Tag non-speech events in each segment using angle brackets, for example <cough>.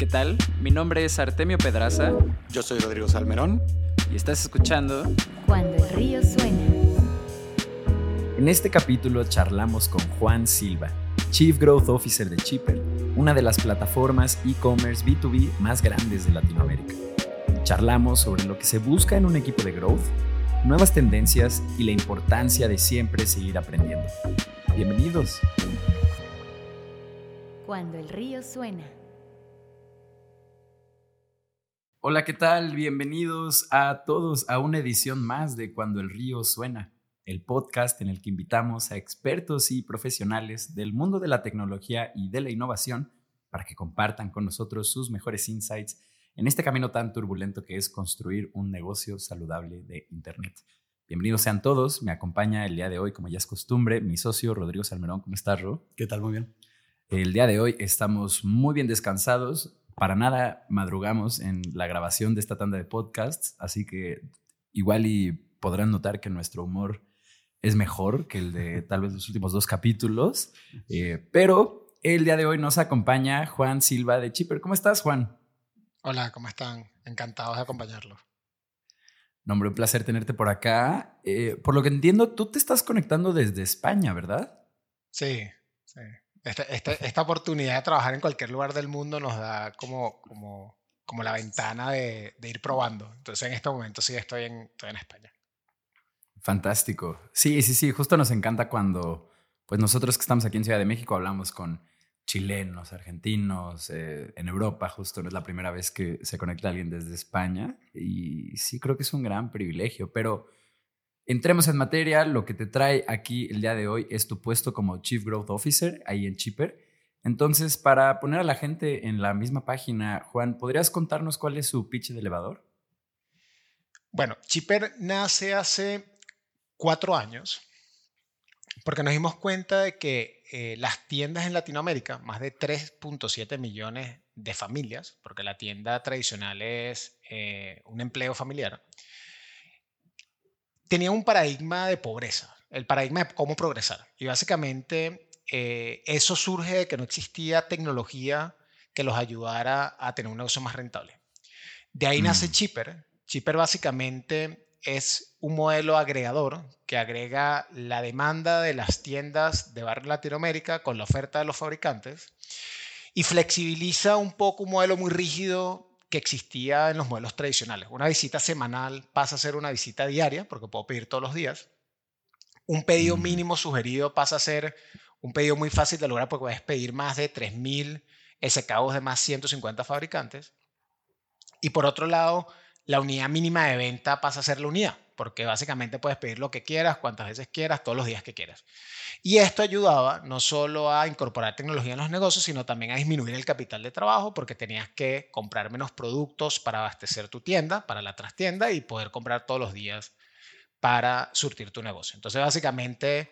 ¿Qué tal? Mi nombre es Artemio Pedraza. Yo soy Rodrigo Salmerón. Y estás escuchando Cuando el río suena. En este capítulo charlamos con Juan Silva, Chief Growth Officer de Chipper, una de las plataformas e-commerce B2B más grandes de Latinoamérica. Charlamos sobre lo que se busca en un equipo de growth, nuevas tendencias y la importancia de siempre seguir aprendiendo. Bienvenidos. Cuando el río suena. Hola, ¿qué tal? Bienvenidos a todos a una edición más de Cuando el río suena, el podcast en el que invitamos a expertos y profesionales del mundo de la tecnología y de la innovación para que compartan con nosotros sus mejores insights en este camino tan turbulento que es construir un negocio saludable de Internet. Bienvenidos sean todos. Me acompaña el día de hoy, como ya es costumbre, mi socio Rodrigo Salmerón. ¿Cómo estás, Ro? ¿Qué tal? Muy bien. El día de hoy estamos muy bien descansados para nada madrugamos en la grabación de esta tanda de podcasts, así que igual y podrán notar que nuestro humor es mejor que el de <laughs> tal vez los últimos dos capítulos, eh, pero el día de hoy nos acompaña Juan Silva de Chipper. ¿Cómo estás, Juan? Hola, ¿cómo están? Encantados de acompañarlos. Nombre, un placer tenerte por acá. Eh, por lo que entiendo, tú te estás conectando desde España, ¿verdad? Sí, sí. Este, este, esta, oportunidad de trabajar en cualquier lugar del mundo nos da como, como, como la ventana de, de, ir probando. Entonces en este momento sí estoy en, estoy en España. Fantástico. Sí, sí, sí, justo nos encanta cuando pues nosotros que estamos aquí en Ciudad de México hablamos con chilenos, argentinos, eh, en Europa justo no es la primera vez que se conecta alguien desde España y sí creo que es un gran privilegio, pero Entremos en materia, lo que te trae aquí el día de hoy es tu puesto como Chief Growth Officer ahí en Chipper. Entonces, para poner a la gente en la misma página, Juan, ¿podrías contarnos cuál es su pitch de elevador? Bueno, Chipper nace hace cuatro años porque nos dimos cuenta de que eh, las tiendas en Latinoamérica, más de 3.7 millones de familias, porque la tienda tradicional es eh, un empleo familiar, tenía un paradigma de pobreza, el paradigma de cómo progresar. Y básicamente eh, eso surge de que no existía tecnología que los ayudara a tener un negocio más rentable. De ahí nace mm. Chipper. Chipper básicamente es un modelo agregador que agrega la demanda de las tiendas de barrio Latinoamérica con la oferta de los fabricantes y flexibiliza un poco un modelo muy rígido que existía en los modelos tradicionales. Una visita semanal pasa a ser una visita diaria, porque puedo pedir todos los días. Un pedido mínimo sugerido pasa a ser un pedido muy fácil de lograr porque puedes pedir más de 3.000 SKUs de más 150 fabricantes. Y por otro lado, la unidad mínima de venta pasa a ser la unidad, porque básicamente puedes pedir lo que quieras, cuantas veces quieras, todos los días que quieras. Y esto ayudaba no solo a incorporar tecnología en los negocios, sino también a disminuir el capital de trabajo, porque tenías que comprar menos productos para abastecer tu tienda, para la trastienda y poder comprar todos los días para surtir tu negocio. Entonces, básicamente,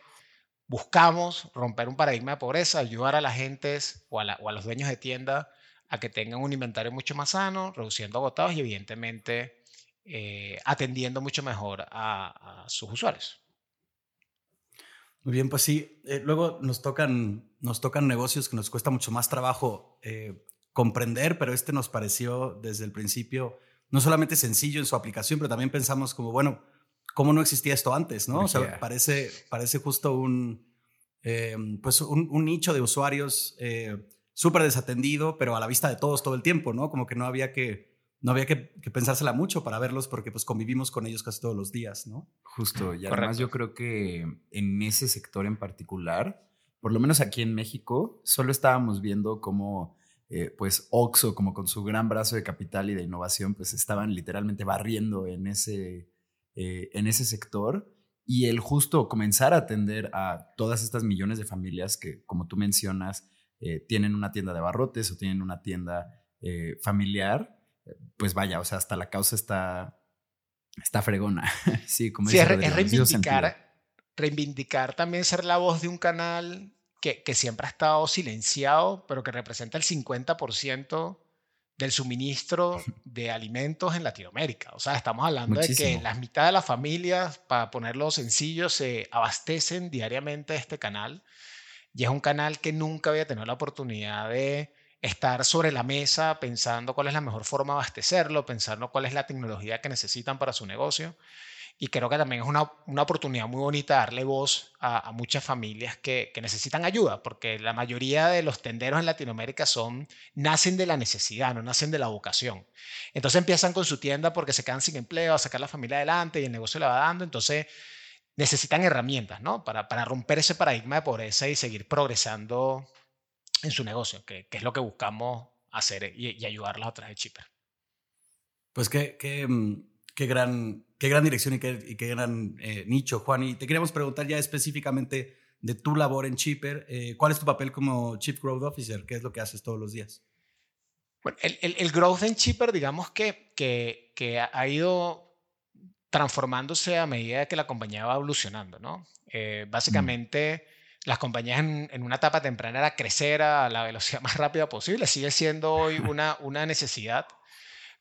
buscamos romper un paradigma de pobreza, ayudar a la gente o a, o a los dueños de tienda a que tengan un inventario mucho más sano, reduciendo agotados y evidentemente eh, atendiendo mucho mejor a, sus usuarios. Muy bien, pues sí. Eh, luego nos tocan, nos tocan negocios que nos cuesta mucho más trabajo eh, comprender, pero este nos pareció desde el principio no solamente sencillo en su aplicación, pero también pensamos como, bueno, ¿cómo no existía esto antes? ¿no? O sea, parece, parece justo un, pues un, un, nicho de usuarios súper desatendido, pero a la vista de todos todo el tiempo, ¿no? Como que no había que, no había que, pensársela mucho para verlos porque pues convivimos con ellos casi todos los días, ¿no? Justo, y además yo creo que en ese sector en particular, por lo menos aquí en México, solo estábamos viendo cómo eh, pues Oxo, como con su gran brazo de capital y de innovación, pues estaban literalmente barriendo en ese, eh, en ese sector. Y el justo comenzar a atender a todas estas millones de familias que, como tú mencionas, eh, tienen una tienda de barrotes o tienen una tienda eh, familiar, pues vaya, o sea, hasta la causa está, está fregona. <laughs> sí, como sí, es, reivindicar, reivindicar también ser la voz de un canal que, que siempre ha estado silenciado, pero que representa el 50% del suministro <laughs> de alimentos en Latinoamérica. O sea, estamos hablando de que las mitad de las familias, para ponerlo sencillo, se abastecen diariamente de este canal y es un canal que nunca había tenido la oportunidad de estar sobre la mesa pensando cuál es la mejor forma de abastecerlo, pensando cuál es la tecnología que necesitan para su negocio. Y creo que también es una, una oportunidad muy bonita darle voz a, muchas familias que, que, necesitan ayuda, porque la mayoría de los tenderos en Latinoamérica son, nacen de la necesidad, no nacen de la vocación. Entonces empiezan con su tienda porque se quedan sin empleo, a sacar la familia adelante y el negocio le va dando. Entonces necesitan herramientas, ¿no? Para, para romper ese paradigma de pobreza y seguir progresando en su negocio, que, que es lo que buscamos hacer y, y ayudarlas a través de Chipper. Pues qué, qué, mm, qué gran, qué gran dirección y qué, qué gran eh, nicho, Juan. Y te queríamos preguntar ya específicamente de tu labor en Chipper. Eh, ¿Cuál es tu papel como Chief Growth Officer? ¿Qué es lo que haces todos los días? Bueno, el, el, growth en Chipper, digamos que, que, que, ha ido transformándose a medida que la compañía va evolucionando, ¿no? Eh, mm. Las compañías en, en, una etapa temprana era crecer a la velocidad <laughs> más rápida posible. Sigue siendo hoy una, una necesidad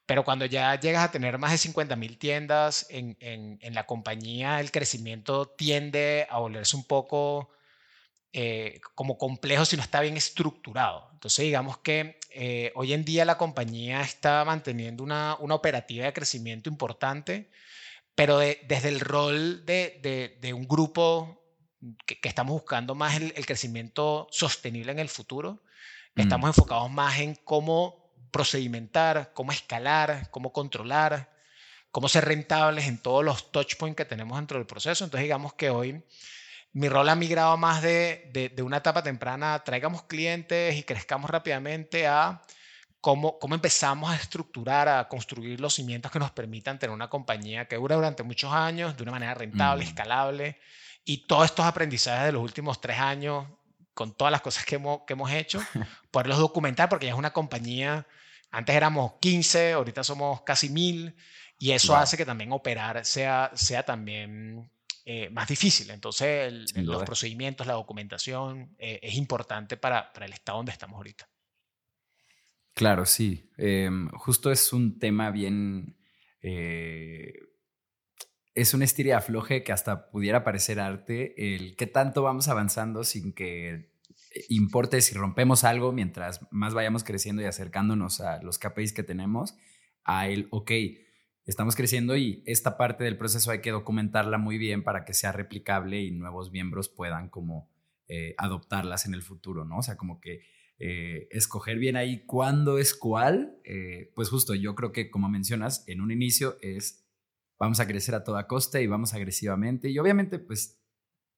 pero cuando ya llegas a tener más de 50 mil tiendas en, en, en, la compañía, el crecimiento tiende a volverse un poco eh, como complejo si no está bien estructurado. Entonces, digamos que eh, hoy en día la compañía está manteniendo una, una operativa de crecimiento importante, pero desde el rol de, de, de un grupo que, que, estamos buscando más el, el, crecimiento sostenible en el futuro, mm. estamos enfocados más en cómo procedimentar, cómo escalar, cómo controlar, cómo ser rentables en todos los touch points que tenemos dentro del proceso. Entonces, digamos que hoy mi rol ha migrado más de, de, una etapa temprana, traigamos clientes y crezcamos rápidamente a cómo, cómo empezamos a estructurar, a construir los cimientos que nos permitan tener una compañía que dura durante muchos años de una manera rentable, mm. escalable. Y todos estos aprendizajes de los últimos tres años, con todas las cosas que hemos, que hemos hecho, <laughs> poderlos documentar, porque ya es una compañía antes éramos 15, ahorita somos casi 1000 y eso hace que también operar sea, sea también eh, más difícil. Entonces, los procedimientos, la documentación eh, es importante para, para, el estado donde estamos ahorita. Claro, sí. Em, justo es un tema bien... Es un estiria afloje que hasta pudiera parecer arte, el qué tanto vamos avanzando sin que importe si rompemos algo mientras más vayamos creciendo y acercándonos a los KPIs que tenemos, a el, ok, estamos creciendo y esta parte del proceso hay que documentarla muy bien para que sea replicable y nuevos miembros puedan como eh, adoptarlas en el futuro, ¿no? O sea, como que eh, escoger bien ahí cuándo es cuál, eh, pues justo yo creo que como mencionas, en un inicio es vamos a crecer a toda costa y vamos agresivamente y obviamente pues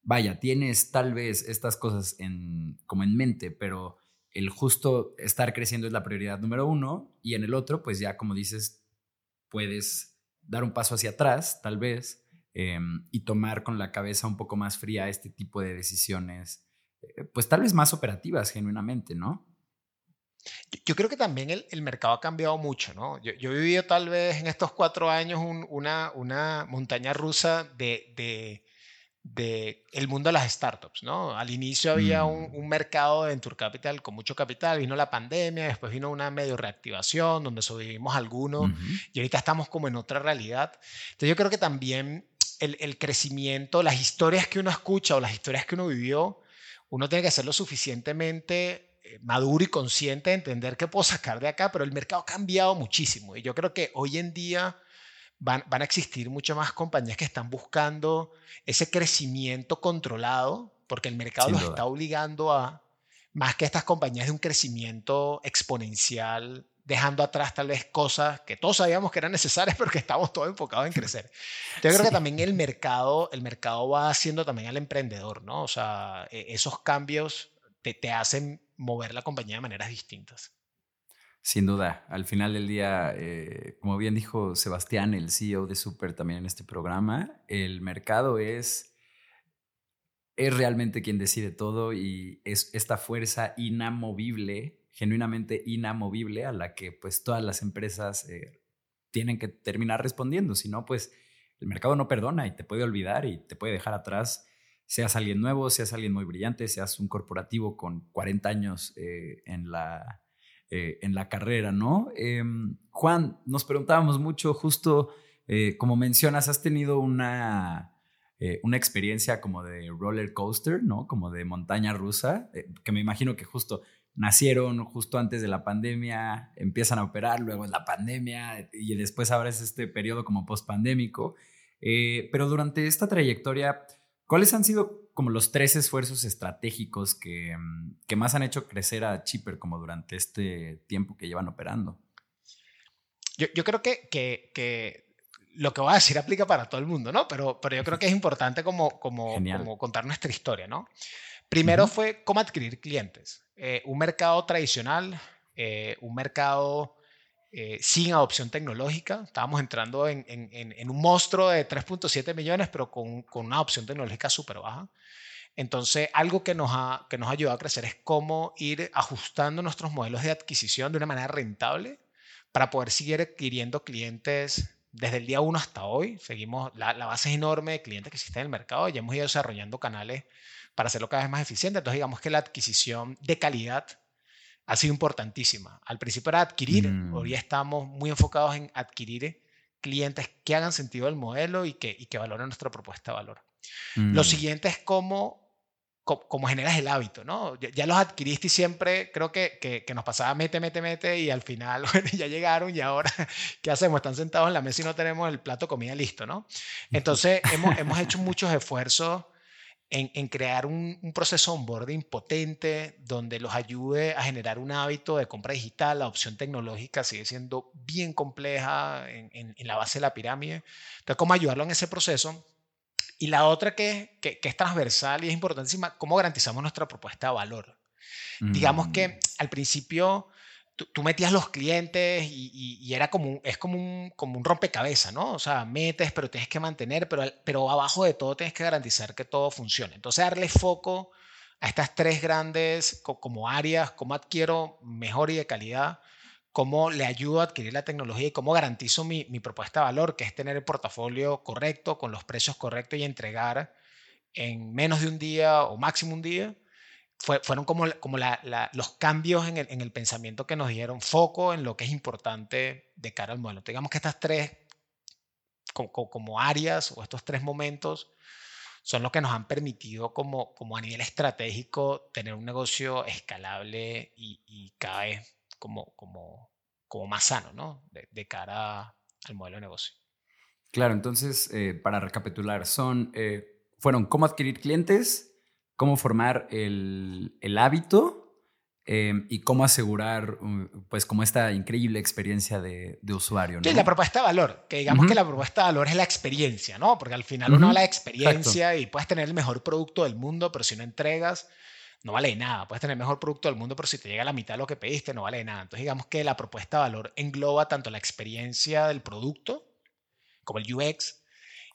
vaya, tienes tal vez estas cosas en, como en mente, pero el justo estar creciendo es la prioridad número uno y en el otro, pues ya como dices, puedes dar un paso hacia atrás, tal vez, em, y tomar con la cabeza un poco más fría este tipo de decisiones, eh, pues tal vez más operativas genuinamente, ¿no? Yo creo que también el, el mercado ha cambiado mucho, ¿no? Yo, yo, he vivido tal vez en estos cuatro años una, una montaña rusa de, de de el mundo de las startups, ¿no? Al inicio había un, mm. un, mercado de venture capital con mucho capital, vino la pandemia, después vino una medio reactivación donde sobrevivimos algunos y ahorita estamos como en otra realidad. Entonces yo creo que también el, el, crecimiento, las historias que uno escucha o las historias que uno vivió, uno tiene que ser lo suficientemente maduro y consciente de entender qué puedo sacar de acá, pero el mercado ha cambiado muchísimo y yo creo que hoy en día van, van a existir muchas más compañías que están buscando ese crecimiento controlado, porque el mercado los está obligando a, más que estas compañías de un crecimiento exponencial, dejando atrás tal vez cosas que todos sabíamos que eran necesarias, <laughs> pero que estamos todos enfocados en crecer. Yo creo que también el mercado, el mercado va haciendo también al emprendedor, ¿no? O sea, e, esos cambios te, te hacen mover la compañía de maneras distintas. Sin duda, al final del día, eh, como bien dijo Sebastián, el CEO de Super también en este programa, el mercado es, es realmente quien decide todo y es esta fuerza inamovible, genuinamente inamovible, a la que pues todas las empresas eh, tienen que terminar respondiendo, si no, pues el mercado no perdona y te puede olvidar y te puede dejar atrás seas alguien nuevo, seas alguien muy brillante, seas un corporativo con 40 años eh, en la eh, en la carrera, ¿no? Em, Juan, nos preguntábamos mucho, justo eh, como mencionas, has tenido una, una experiencia como de roller coaster, ¿no? Como de montaña rusa, que me imagino que justo nacieron justo antes de la pandemia, empiezan a operar, luego es la pandemia y después ahora es este periodo como post-pandémico. Pero durante esta trayectoria, ¿cuáles han sido como los tres esfuerzos estratégicos que, mm, que más han hecho crecer a Chipper como durante este tiempo que llevan operando? Yo, yo creo que, que, que, lo que voy a decir <laughs> aplica para todo el mundo, ¿no? Pero, pero yo creo que es importante como, como, como contar nuestra historia, ¿no? Primero fue cómo adquirir clientes. Eh, un mercado tradicional, eh, un mercado eh, sin adopción tecnológica. Estábamos entrando en, un monstruo de 3.7 millones, pero con, una adopción tecnológica súper baja. Entonces, algo que nos, ha, ayudado a crecer es cómo ir ajustando nuestros modelos de adquisición de una manera rentable para poder seguir adquiriendo clientes desde el día 1 hasta hoy. Seguimos, la, la base es enorme de clientes que existen en el mercado y hemos ido desarrollando canales para hacerlo cada vez más eficiente. Entonces, digamos que la adquisición de calidad ha sido importantísima. Al principio era adquirir, hoy mm. estamos muy enfocados en adquirir clientes que hagan sentido el modelo y que, y que valoren nuestra propuesta de valor. Lo mm. siguiente es cómo, cómo, generas el hábito, ¿no? Ya, los adquiriste y siempre creo que, que, que, nos pasaba mete, mete, mete y al final <laughs> ya llegaron y ahora, <laughs> ¿qué hacemos? Están sentados en la mesa y no tenemos el plato de comida listo, ¿no? Entonces, hemos, hemos hecho muchos esfuerzos en, crear un, proceso onboarding potente donde los ayude a generar un hábito de compra digital. La opción tecnológica sigue siendo bien compleja en, la base de la pirámide. Entonces, ¿cómo ayudarlo en ese proceso? Y la otra que, que, es transversal y es importantísima, ¿cómo garantizamos nuestra propuesta de valor? Digamos que mm. al principio tú, metías los clientes y, era como es como un, como un rompecabezas, ¿no? O sea, metes, pero tienes que mantener, pero, pero abajo de todo tienes que garantizar que todo funcione. Entonces, darle foco a estas tres grandes como áreas, cómo adquiero mejor y de calidad, cómo le ayudo a adquirir la tecnología y cómo garantizo mi, mi propuesta de valor, que es tener el portafolio correcto, con los precios correctos y entregar en menos de un día o máximo un día fueron como, como los cambios en el, pensamiento que nos dieron foco en lo que es importante de cara al modelo. Digamos que estas tres como, áreas o estos tres momentos son los que nos han permitido como, como a nivel estratégico tener un negocio escalable y, cada vez como, como, como más sano ¿no? de, cara al modelo de negocio. Claro, entonces, eh, para recapitular, son, eh, fueron cómo adquirir clientes, cómo formar el, hábito em, y cómo asegurar, um, pues, como esta increíble experiencia de, usuario. ¿no? la propuesta de valor, que digamos que la propuesta de valor es la experiencia, ¿no? Porque al final uno habla de experiencia y puedes tener el mejor producto del mundo, pero si no entregas, no vale nada. Puedes tener el mejor producto del mundo, pero si te llega la mitad de lo que pediste, no vale nada. Entonces, digamos que la propuesta de valor engloba tanto la experiencia del producto como el UX,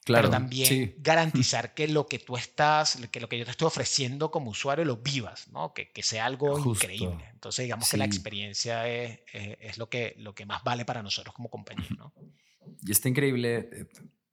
Claro, pero también garantizar que lo que tú estás, que lo que yo te estoy ofreciendo como usuario lo vivas, ¿no? Que, que sea algo increíble. Entonces, digamos que la experiencia es, es, lo, que, lo que más vale para nosotros como compañía, ¿no? Y está increíble. Eh,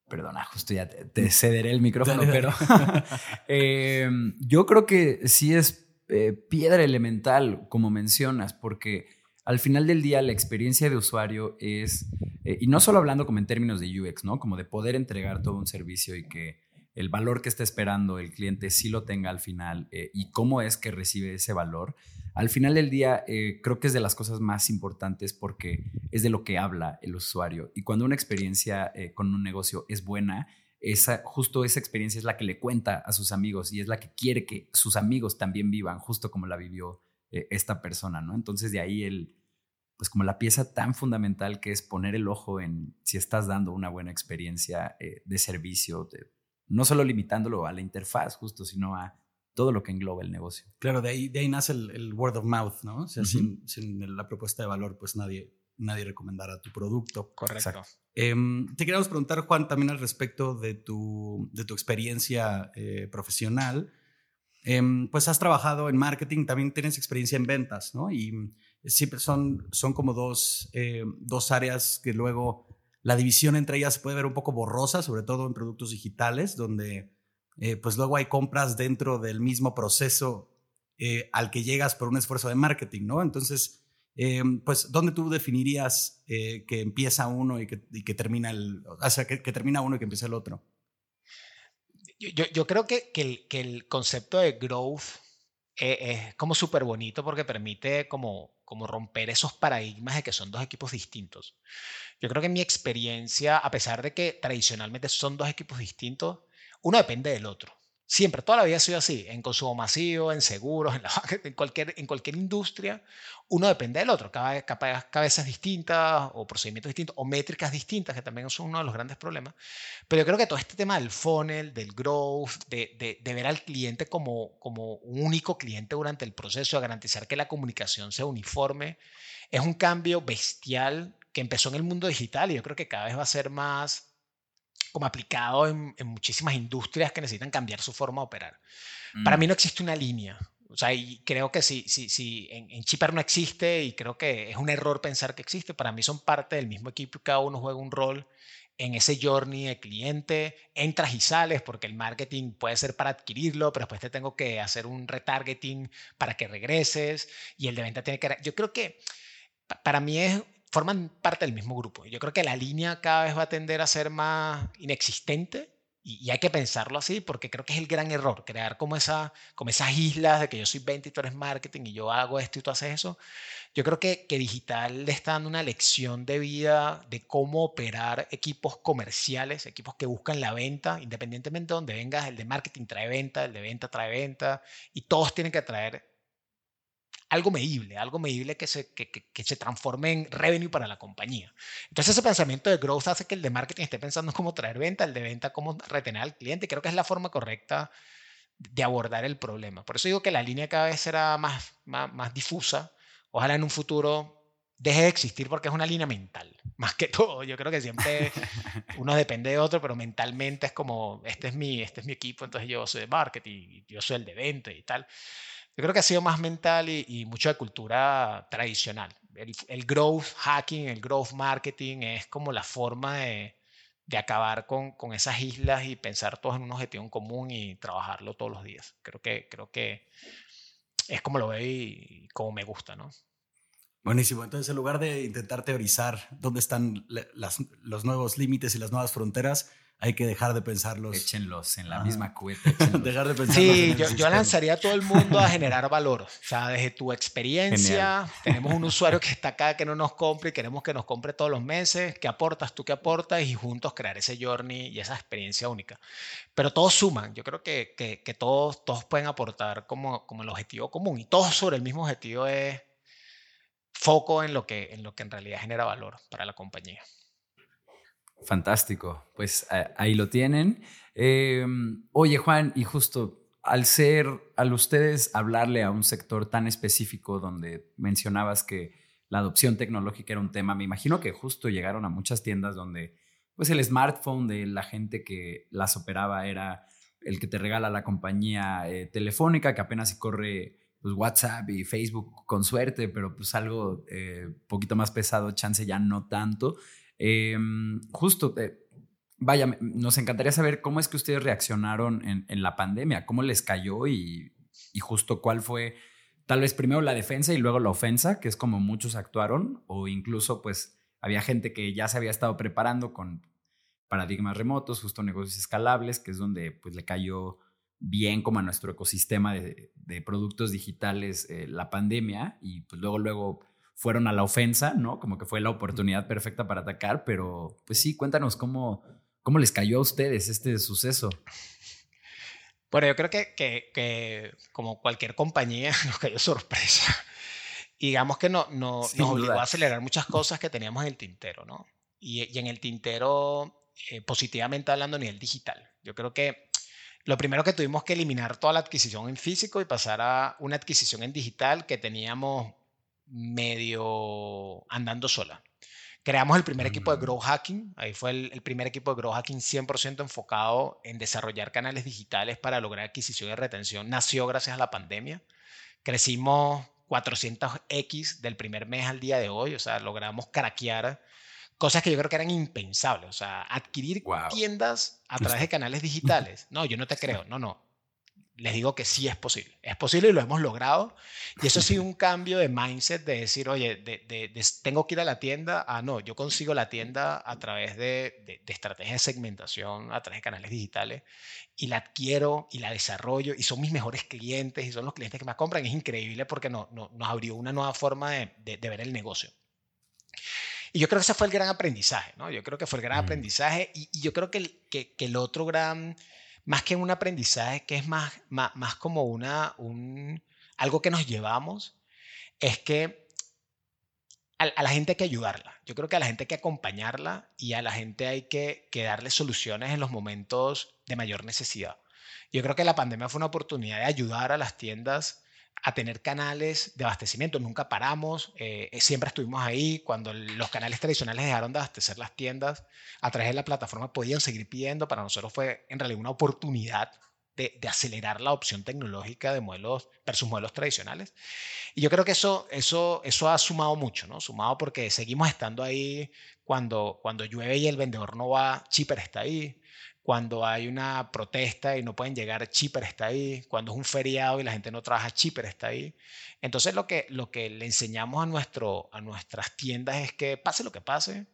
perdona, justo ya te, cederé el micrófono, pero <laughs> em, yo creo que sí es eh, piedra elemental, como mencionas, porque al final del día la experiencia de usuario es, eh, y no solo hablando como en términos de UX, ¿no? Como de poder entregar todo un servicio y que el valor que está esperando el cliente sí lo tenga al final eh, y cómo es que recibe ese valor. Al final del día eh, creo que es de las cosas más importantes porque es de lo que habla el usuario. Y cuando una experiencia con un negocio es buena, esa, justo esa experiencia es la que le cuenta a sus amigos y es la que quiere que sus amigos también vivan, justo como la vivió eh, esta persona, ¿no? Entonces de ahí el, pues como la pieza tan fundamental que es poner el ojo en si estás dando una buena experiencia eh, de servicio, no solo limitándolo a la interfaz justo, sino a todo lo que engloba el negocio. Claro, de ahí, de ahí nace el, word of mouth, ¿no? O sea, sin, la propuesta de valor, pues nadie, nadie recomendará tu producto. Correcto. Em, te queríamos preguntar, Juan, también al respecto de tu, de tu experiencia eh, profesional. Em, pues has trabajado en marketing, también tienes experiencia en ventas, ¿no? Y siempre son, son como dos, eh, dos áreas que luego la división entre ellas puede ver un poco borrosa, sobre todo en productos digitales, donde eh, pues luego hay compras dentro del mismo proceso eh, al que llegas por un esfuerzo de marketing, ¿no? Entonces, em, pues, ¿dónde tú definirías que empieza uno y que, termina el, o sea, que termina uno y que empieza el otro? Yo, creo que, el, concepto de growth eh, es como súper bonito porque permite como, como romper esos paradigmas de que son dos equipos distintos. Yo creo que en mi experiencia, a pesar de que tradicionalmente son dos equipos distintos, uno depende del otro. Siempre, toda la vida ha sido así, en consumo masivo, en seguros, en, cualquier, industria, uno depende del otro, cada, cada cabezas distintas o procedimientos distintos o métricas distintas, que también son uno de los grandes problemas. Pero yo creo que todo este tema del funnel, del growth, de, ver al cliente como, un único cliente durante el proceso, de garantizar que la comunicación sea uniforme, es un cambio bestial que empezó en el mundo digital y yo creo que cada vez va a ser más como aplicado en, muchísimas industrias que necesitan cambiar su forma de operar. Para mí mm. no existe una línea. O sea, y creo que si, si, si en, en Chipper no existe y creo que es un error pensar que existe, para mí son parte del mismo equipo y cada uno juega un rol en ese journey de cliente, entras y sales porque el marketing puede ser para adquirirlo, pero después te tengo que hacer un retargeting para que regreses y el de venta tiene que... Yo creo que para mí es forman parte del mismo grupo. Yo creo que la línea cada vez va a tender a ser más inexistente y, hay que pensarlo así porque creo que es el gran error, crear como, esa, como esas islas de que yo soy 20 y tú eres marketing y yo hago esto y tú haces eso. Yo creo que, que digital le está dando una lección de vida de cómo operar equipos comerciales, equipos que buscan la venta, independientemente de donde vengas, el de marketing trae venta, el de venta trae venta y todos tienen que traer algo medible, algo medible que se, que, se transforme en revenue para la compañía. Entonces ese pensamiento de growth hace que el de marketing esté pensando en cómo traer venta, el de venta cómo retener al cliente. Creo que es la forma correcta de abordar el problema. Por eso digo que la línea cada vez será más, más, más difusa. Ojalá en un futuro deje de existir porque es una línea mental, <laughs> más que todo. Yo creo que siempre uno depende de otro, pero mentalmente es como, este es mi, este es mi equipo, entonces yo soy de marketing, yo soy el de venta y tal. Yo creo que ha sido más mental y, mucho de cultura tradicional. El, growth hacking, el growth marketing es como la forma de, de acabar con, con, esas islas y pensar todos en un objetivo en común y trabajarlo todos los días. Creo que, creo que es como lo veo y, como me gusta, ¿no? Buenísimo. Entonces, en lugar de intentar teorizar dónde están las, los nuevos límites y las nuevas fronteras, hay que dejar de pensarlos. Échenlos en la misma <laughs> cubeta. dejar de pensarlos. Sí, yo, yo, lanzaría a todo el mundo a <laughs> generar valor. O sea, desde tu experiencia, tenemos un <laughs> usuario que está acá que no nos compre y queremos que nos compre todos los meses. ¿Qué aportas? ¿Tú qué aportas? Y juntos crear ese journey y esa experiencia única. Pero todos suman. Yo creo que, que, que todos, todos pueden aportar como, como el objetivo común. Y todos sobre el mismo objetivo es foco en lo que en, lo que en realidad genera valor para la compañía. Fantástico, pues ahí lo tienen. Em, oye Juan, y justo al ser, al ustedes hablarle a un sector tan específico donde mencionabas que la adopción tecnológica era un tema, me imagino que justo llegaron a muchas tiendas donde pues el smartphone de la gente que las operaba era el que te regala la compañía eh, telefónica, que apenas corre pues, WhatsApp y Facebook con suerte, pero pues algo eh, poquito más pesado, chance ya no tanto. Em, justo, eh, vaya, nos encantaría saber cómo es que ustedes reaccionaron en, la pandemia, cómo les cayó y, justo cuál fue, tal vez primero la defensa y luego la ofensa, que es como muchos actuaron, o incluso pues había gente que ya se había estado preparando con paradigmas remotos, justo negocios escalables, que es donde pues le cayó bien como a nuestro ecosistema de, productos digitales eh, la pandemia y pues luego, luego fueron a la ofensa, ¿no? Como que fue la oportunidad perfecta para atacar, pero pues sí, cuéntanos cómo, cómo les cayó a ustedes este suceso. Bueno, yo creo que, que, como cualquier compañía <laughs> nos cayó sorpresa. Y digamos que no, no, nos obligó a acelerar muchas cosas que teníamos en el tintero, ¿no? Y, y en el tintero, eh, positivamente hablando a nivel digital. Yo creo que lo primero que tuvimos que eliminar toda la adquisición en físico y pasar a una adquisición en digital que teníamos medio andando sola. Creamos el primer equipo de mm. Grow Hacking. Ahí fue el, primer equipo de Grow Hacking 100% enfocado en desarrollar canales digitales para lograr adquisición y retención. Nació gracias a la pandemia. Crecimos 400x del primer mes al día de hoy. O sea, logramos craquear cosas que yo creo que eran impensables. O sea, adquirir tiendas a través de canales digitales. No, yo no te creo. No, no. Les digo que sí es posible. Es posible y lo hemos logrado. Y eso ha sido un cambio de mindset de decir, oye, de, tengo que ir a la tienda. Ah, no, yo consigo la tienda a través de, estrategias de segmentación, a través de canales digitales. Y la adquiero y la desarrollo y son mis mejores clientes y son los clientes que más compran. Es increíble porque no, nos abrió una nueva forma de, ver el negocio. Y yo creo que ese fue el gran aprendizaje, ¿no? Yo creo que fue el gran mm. aprendizaje y, yo creo que que, que el otro gran más que un aprendizaje, que es más, más, como una, un, algo que nos llevamos, es que a, la gente hay que ayudarla. Yo creo que a la gente hay que acompañarla y a la gente hay que, que darle soluciones en los momentos de mayor necesidad. Yo creo que la pandemia fue una oportunidad de ayudar a las tiendas a tener canales de abastecimiento. Nunca paramos, eh, eh, siempre estuvimos ahí. Cuando los canales tradicionales dejaron de abastecer las tiendas, a través de la plataforma podían seguir pidiendo. Para nosotros fue en realidad una oportunidad de, acelerar la opción tecnológica de modelos versus modelos tradicionales. Y yo creo que eso, eso, eso ha sumado mucho, ¿no? Sumado porque seguimos estando ahí cuando, cuando llueve y el vendedor no va, Chipper está ahí. Cuando hay una protesta y no pueden llegar, Chipper está ahí. Cuando es un feriado y la gente no trabaja, Chipper está ahí. Entonces lo que, lo que le enseñamos a, nuestro, a nuestras tiendas es que pase lo que pase,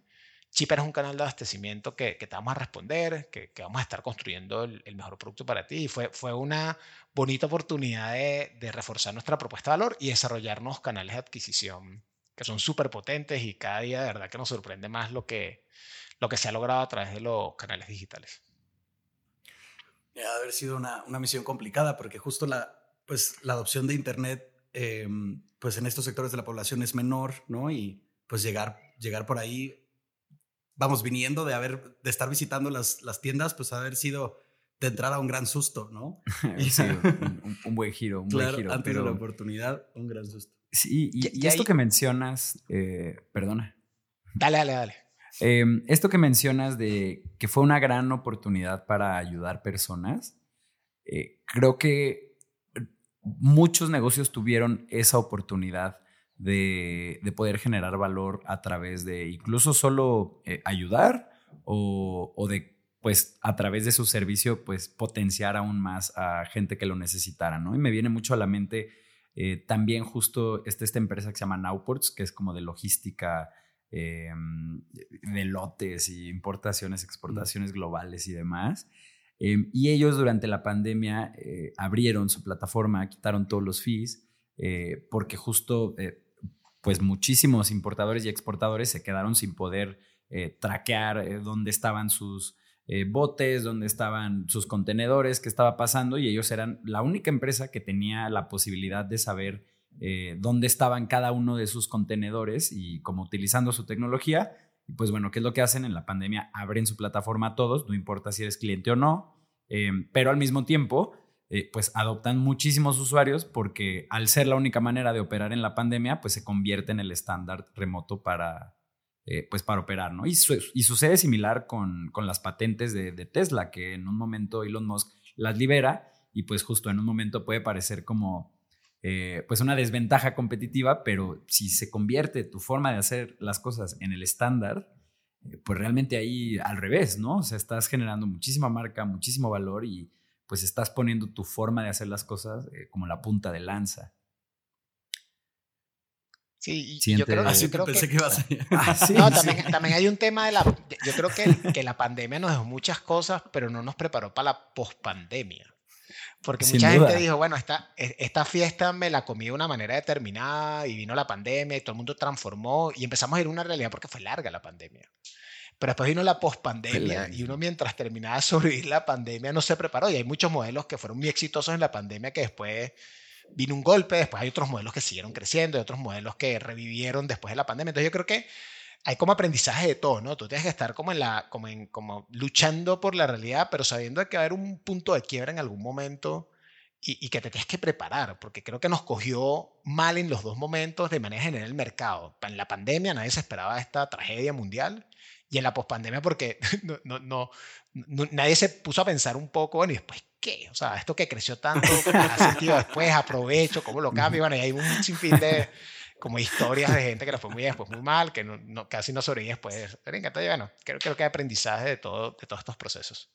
Chipper es un canal de abastecimiento que, te vamos a responder, que, vamos a estar construyendo el, mejor producto para ti. Y fue, fue una bonita oportunidad de, de reforzar nuestra propuesta de valor y desarrollar nuevos canales de adquisición que son súper potentes y cada día de verdad que nos sorprende más lo que, lo que se ha logrado a través de los canales digitales ha haber sido una, una, misión complicada porque justo la, pues, la adopción de Internet em, pues en estos sectores de la población es menor, ¿no? Y pues llegar, llegar por ahí, vamos, viniendo de, haber, de estar visitando las, las tiendas, pues haber sido de entrada un gran susto, ¿no? <laughs> sí, <laughs> un, buen giro, un buen giro. Antes de la oportunidad, un gran susto. Sí, y, esto que mencionas, eh, perdona. Dale, dale, dale. Em, esto que mencionas de que fue una gran oportunidad para ayudar personas, eh, creo que muchos negocios tuvieron esa oportunidad de, poder generar valor a través de incluso solo eh, ayudar o, de pues a través de su servicio pues potenciar aún más a gente que lo necesitara, ¿no? Y me viene mucho a la mente eh, también justo esta, esta empresa que se llama Nowports, que es como de logística eh, de lotes y importaciones, exportaciones globales y demás. Eh, y ellos durante la pandemia eh, abrieron su plataforma, quitaron todos los fees, porque justo pues muchísimos importadores y exportadores se quedaron sin poder traquear dónde estaban sus botes, dónde estaban sus contenedores, qué estaba pasando, y ellos eran la única empresa que tenía la posibilidad de saber eh, dónde estaban cada uno de sus contenedores y como utilizando su tecnología. Y pues bueno, ¿qué es lo que hacen en la pandemia? Abren su plataforma a todos, no importa si eres cliente o no, eh, pero al mismo tiempo, eh, pues adoptan muchísimos usuarios porque al ser la única manera de operar en la pandemia, pues se convierte en el estándar remoto para, pues para operar, ¿no? Y, sucede similar con, con las patentes de, Tesla, que en un momento Elon Musk las libera y pues justo en un momento puede parecer como eh, pues una desventaja competitiva, pero si se convierte tu forma de hacer las cosas en el estándar, eh, pues realmente ahí al revés, ¿no? O sea, estás generando muchísima marca, muchísimo valor y pues estás poniendo tu forma de hacer las cosas eh, como la punta de lanza. Sí, yo creo, que, pensé que, <laughs> ah, no, también, también, hay un tema de la... Yo creo que, que la pandemia nos dejó muchas cosas, pero no nos preparó para la pospandemia. Porque mucha gente dijo, bueno, esta, e, esta fiesta me la comí de una manera determinada y vino la pandemia y todo el mundo transformó y empezamos a ir a una realidad porque fue larga la pandemia. Pero después vino la pospandemia y uno mientras terminaba de sobrevivir la pandemia no se preparó y hay muchos modelos que fueron muy exitosos en la pandemia que después vino un golpe, después hay otros modelos que siguieron creciendo y otros modelos que revivieron después de la pandemia. Entonces yo creo que hay como aprendizaje de todo, ¿no? Tú tienes que estar como en la, como en, como luchando por la realidad, pero sabiendo que va a haber un punto de quiebra en algún momento y, que te tienes que preparar, porque creo que nos cogió mal en los dos momentos de manera general el mercado. En la pandemia nadie se esperaba esta tragedia mundial y en la pospandemia porque <laughs> no, no, nadie se puso a pensar un poco, bueno, y después, ¿qué? O sea, esto que creció tanto, ¿qué sentido después? ¿Aprovecho? ¿Cómo lo cambio? Bueno, y hay un sinfín de como historias de gente que lo fue muy bien, después muy mal, que no, casi no sobrevive después. Pero bueno, creo, creo que hay aprendizaje de, todo, de todos estos procesos.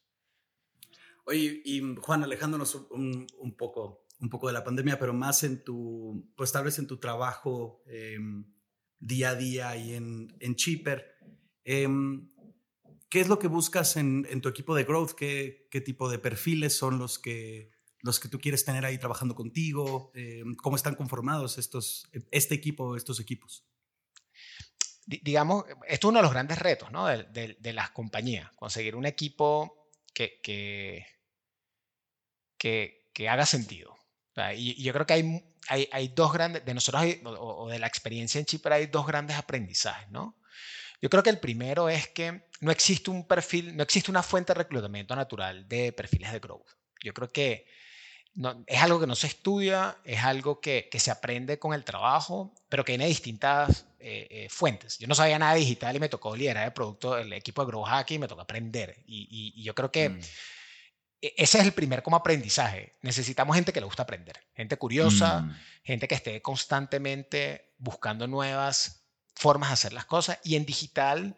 Oye, y Juan, alejándonos un, un, poco, un poco de la pandemia, pero más en tu, pues tal vez en tu trabajo em, día a día y en, en Chipper. Em, ¿Qué es lo que buscas en, en tu equipo de growth? ¿Qué, ¿Qué, tipo de perfiles son los que, los que tú quieres tener ahí trabajando contigo? Em, ¿Cómo están conformados estos, este equipo, estos equipos? digamos, esto es uno de los grandes retos ¿no? de, de, de, las compañías, conseguir un equipo que, que, que, que haga sentido. y, y, yo creo que hay, hay, hay dos grandes, de nosotros hay, o, o, de la experiencia en Chipre hay dos grandes aprendizajes, ¿no? Yo creo que el primero es que no existe un perfil, no existe una fuente de reclutamiento natural de perfiles de growth. Yo creo que no, es algo que no se estudia, es algo que, que, se aprende con el trabajo, pero que tiene distintas eh, eh, fuentes. Yo no sabía nada digital y me tocó liderar el producto, el equipo de Grow Hacking me tocó aprender. Y, y, y yo creo que mm. E, ese es el primer como aprendizaje. Necesitamos gente que le gusta aprender, gente curiosa, mm. gente que esté constantemente buscando nuevas formas de hacer las cosas. Y en digital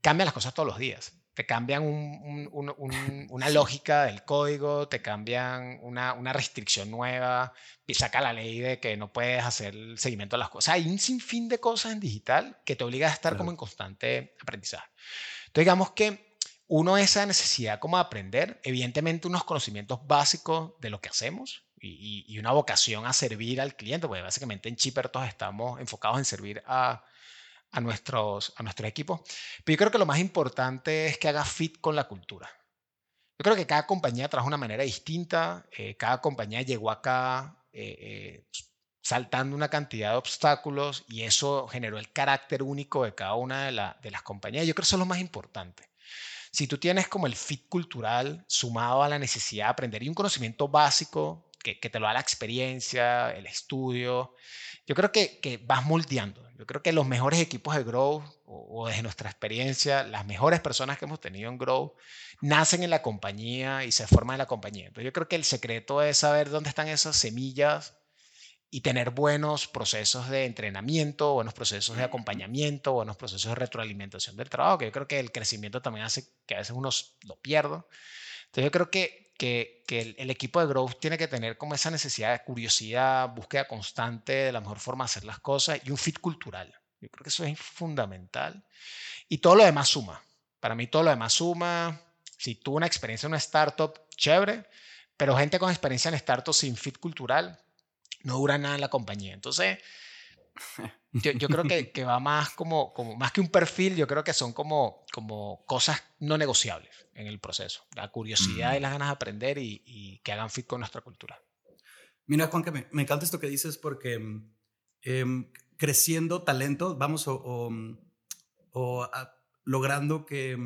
cambian las cosas todos los días te cambian un, un, un, <laughs> una lógica del código, te cambian una, una, restricción nueva, y saca la ley de que no puedes hacer el seguimiento de las cosas. Hay un sinfín de cosas en digital que te obliga a estar claro. como en constante aprendizaje. Entonces, digamos que uno, esa necesidad como de aprender, evidentemente unos conocimientos básicos de lo que hacemos y, y, y una vocación a servir al cliente, porque básicamente en Chipper todos estamos enfocados en servir a a nuestros, a nuestros equipos. Pero yo creo que lo más importante es que haga fit con la cultura. Yo creo que cada compañía trabaja de una manera distinta, eh, cada compañía llegó acá eh, eh, saltando una cantidad de obstáculos y eso generó el carácter único de cada una de, la, de las compañías. Yo creo que eso es lo más importante. Si tú tienes como el fit cultural sumado a la necesidad de aprender y un conocimiento básico que, que te lo da la experiencia, el estudio, yo creo que, que, vas moldeando. Yo creo que los mejores equipos de Grow, o, o, desde nuestra experiencia, las mejores personas que hemos tenido en Grow, nacen en la compañía y se forman en la compañía. Entonces yo creo que el secreto es saber dónde están esas semillas y tener buenos procesos de entrenamiento, buenos procesos de acompañamiento, buenos procesos de retroalimentación del trabajo, que yo creo que el crecimiento también hace que a veces uno lo pierda. Entonces yo creo que que, el, equipo de growth tiene que tener como esa necesidad de curiosidad, búsqueda constante de la mejor forma de hacer las cosas y un fit cultural. Yo creo que eso es fundamental. Y todo lo demás suma. Para mí todo lo demás suma. Si tuvo una experiencia en una startup, chévere, pero gente con experiencia en startup sin fit cultural no dura nada en la compañía. Entonces, <laughs> yo, yo, creo que, que, va más como, como, más que un perfil, yo creo que son como, como cosas no negociables en el proceso. La curiosidad mm. y las ganas de aprender y, y, que hagan fit con nuestra cultura. Mira, Juan, que me, me encanta esto que dices porque eh, creciendo talento, vamos, o, o, o a, logrando que,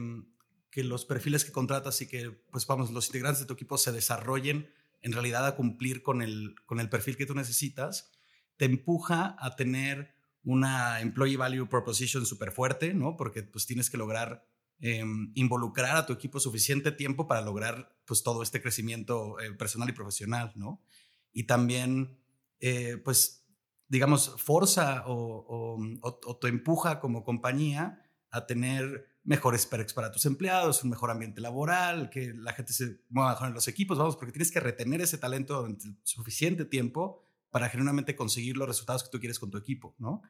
que los perfiles que contratas y que, pues vamos, los integrantes de tu equipo se desarrollen en realidad a cumplir con el, con el perfil que tú necesitas, te empuja a tener una employee value proposition súper fuerte, ¿no? Porque pues tienes que lograr eh, involucrar a tu equipo suficiente tiempo para lograr pues todo este crecimiento eh, personal y profesional, ¿no? Y también, eh, pues, digamos, forza o, o, o, o, te empuja como compañía a tener mejores perks para tus empleados, un mejor ambiente laboral, que la gente se mueva mejor en los equipos, vamos, porque tienes que retener ese talento durante suficiente tiempo para genuinamente conseguir los resultados que tú quieres con tu equipo, ¿no?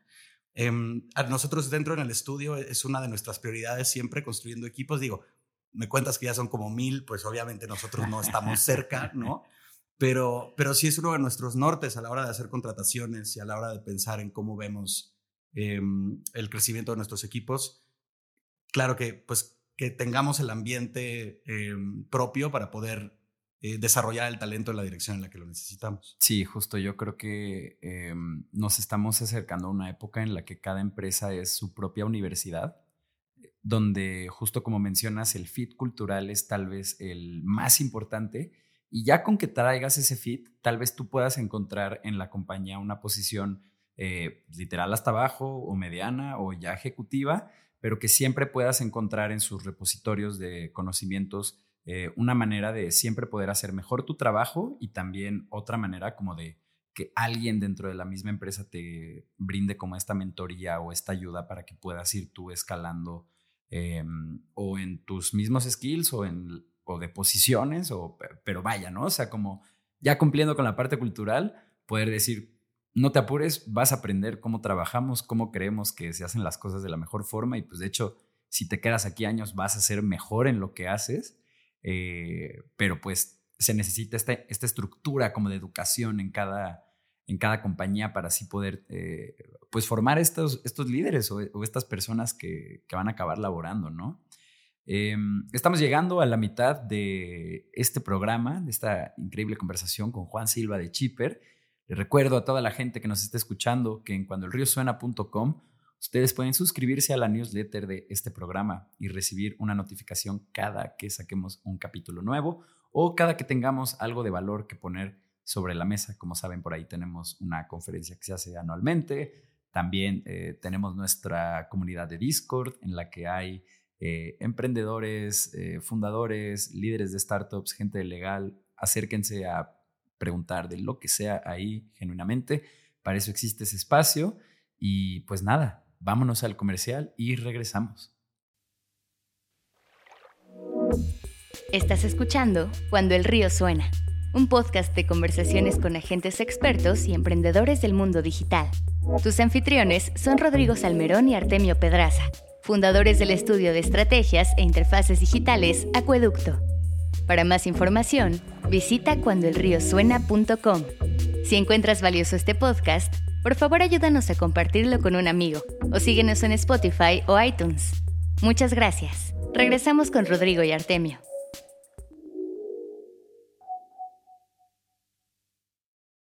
Eh, a nosotros dentro en el estudio es una de nuestras prioridades siempre construyendo equipos. Digo, me cuentas que ya son como mil, pues obviamente nosotros no estamos cerca, ¿no? Pero, pero sí es uno de nuestros nortes a la hora de hacer contrataciones y a la hora de pensar en cómo vemos eh, el crecimiento de nuestros equipos. Claro que, pues, que tengamos el ambiente eh, propio para poder eh, desarrollar el talento en la dirección en la que lo necesitamos. Sí, justo yo creo que eh, nos estamos acercando a una época en la que cada empresa es su propia universidad, donde justo como mencionas, el fit cultural es tal vez el más importante y ya con que traigas ese fit, tal vez tú puedas encontrar en la compañía una posición eh, literal hasta abajo o mediana o ya ejecutiva, pero que siempre puedas encontrar en sus repositorios de conocimientos eh, una manera de siempre poder hacer mejor tu trabajo y también otra manera como de que alguien dentro de la misma empresa te brinde como esta mentoría o esta ayuda para que puedas ir tú escalando eh, o en tus mismos skills o en o de posiciones, o, pero vaya, ¿no? O sea, como ya cumpliendo con la parte cultural, poder decir, no te apures, vas a aprender cómo trabajamos, cómo creemos que se hacen las cosas de la mejor forma y pues de hecho, si te quedas aquí años vas a ser mejor en lo que haces, eh, pero pues se necesita esta, esta estructura como de educación en cada, en cada compañía para así poder eh, pues formar estos, estos líderes o, estas personas que, que, van a acabar laborando, ¿no? Em, estamos llegando a la mitad de este programa, de esta increíble conversación con Juan Silva de Chipper. Le recuerdo a toda la gente que nos está escuchando que en cuandoelriosuena.com ustedes pueden suscribirse a la newsletter de este programa y recibir una notificación cada que saquemos un capítulo nuevo o cada que tengamos algo de valor que poner sobre la mesa. Como saben, por ahí tenemos una conferencia que se hace anualmente. También eh, tenemos nuestra comunidad de Discord en la que hay eh, emprendedores, eh, fundadores, líderes de startups, gente legal. Acérquense a preguntar de lo que sea ahí genuinamente. Para eso existe ese espacio. Y pues nada, vámonos al comercial y regresamos. Estás escuchando Cuando el río suena, un podcast de conversaciones con agentes expertos y emprendedores del mundo digital. Tus anfitriones son Rodrigo Salmerón y Artemio Pedraza, fundadores del estudio de estrategias e interfaces digitales Acueducto. Para más información, visita cuandoelriosuena.com. Si encuentras valioso este podcast, por favor ayúdanos a compartirlo con un amigo o síguenos en Spotify o iTunes. Muchas gracias. Regresamos con Rodrigo y Artemio.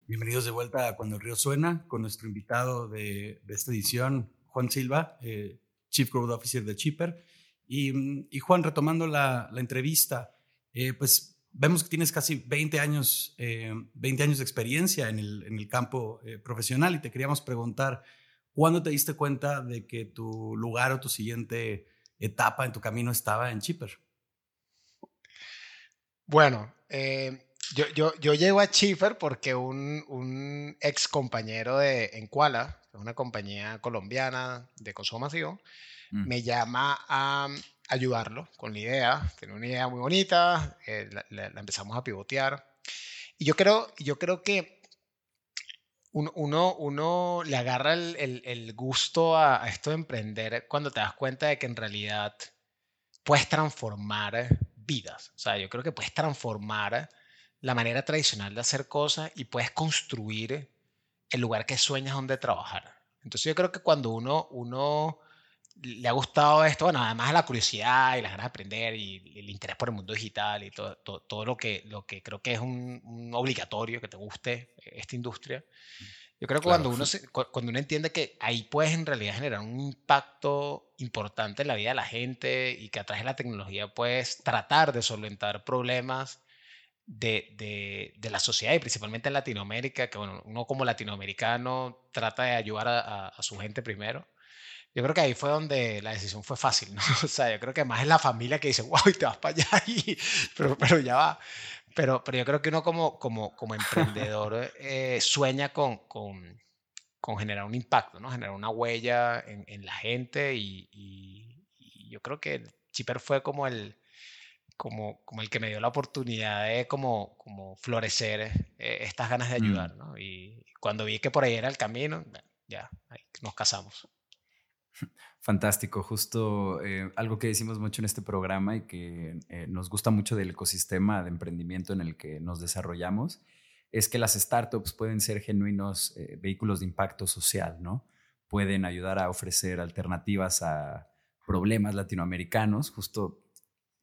Bienvenidos de vuelta a Cuando el Río Suena con nuestro invitado de, esta edición, Juan Silva, eh, Chief Growth Officer de Chipper. Y, Juan, retomando la, entrevista, eh, pues vemos que tienes casi 20 años, 20 eh, años de experiencia en el, en el campo profesional y te queríamos preguntar, ¿cuándo te diste cuenta de que tu lugar o tu siguiente etapa en tu camino estaba en Chipper? Bueno, yo, yo, yo llego a Chipper porque un, un ex compañero de Encuala, una compañía colombiana de consumo masivo, mm. me llama a ayudarlo con la idea. Tiene una idea muy bonita, eh, la, empezamos a pivotear. Y yo creo, yo creo que uno, uno, le agarra el, el, gusto a, a, esto de emprender cuando te das cuenta de que en realidad puedes transformar vidas. O sea, yo creo que puedes transformar la manera tradicional de hacer cosas y puedes construir el lugar que sueñas donde trabajar. Entonces yo creo que cuando uno, uno le ha gustado esto, bueno, además de la curiosidad y las ganas de aprender y el interés por el mundo digital y todo, todo, lo, que, lo que creo que es un, obligatorio que te guste esta industria, yo creo que cuando, uno cuando uno entiende que ahí puedes en realidad generar un impacto importante en la vida de la gente y que a través de la tecnología puedes tratar de solventar problemas de, de, la sociedad y principalmente en Latinoamérica, que bueno, uno como latinoamericano trata de ayudar a, a, su gente primero. Yo creo que ahí fue donde la decisión fue fácil, ¿no? <laughs> O sea, yo creo que más es la familia que dice, <laughs> wow, y te vas para allá, y, <laughs> pero, pero ya va. Pero, pero yo creo que uno como, como, como emprendedor eh, sueña con, con, con, generar un impacto, ¿no? Generar una huella en, en la gente y, y, y, yo creo que Chipper fue como el, como, como el que me dio la oportunidad de como, como florecer eh, estas ganas de ayudar, mm. ¿no? Y cuando vi que por ahí era el camino, ya, nos casamos. <laughs> Fantástico, justo eh, algo que decimos mucho en este programa y que eh, nos gusta mucho del ecosistema de emprendimiento en el que nos desarrollamos, es que las startups pueden ser genuinos vehículos de impacto social, ¿no? Pueden ayudar a ofrecer alternativas a problemas latinoamericanos, justo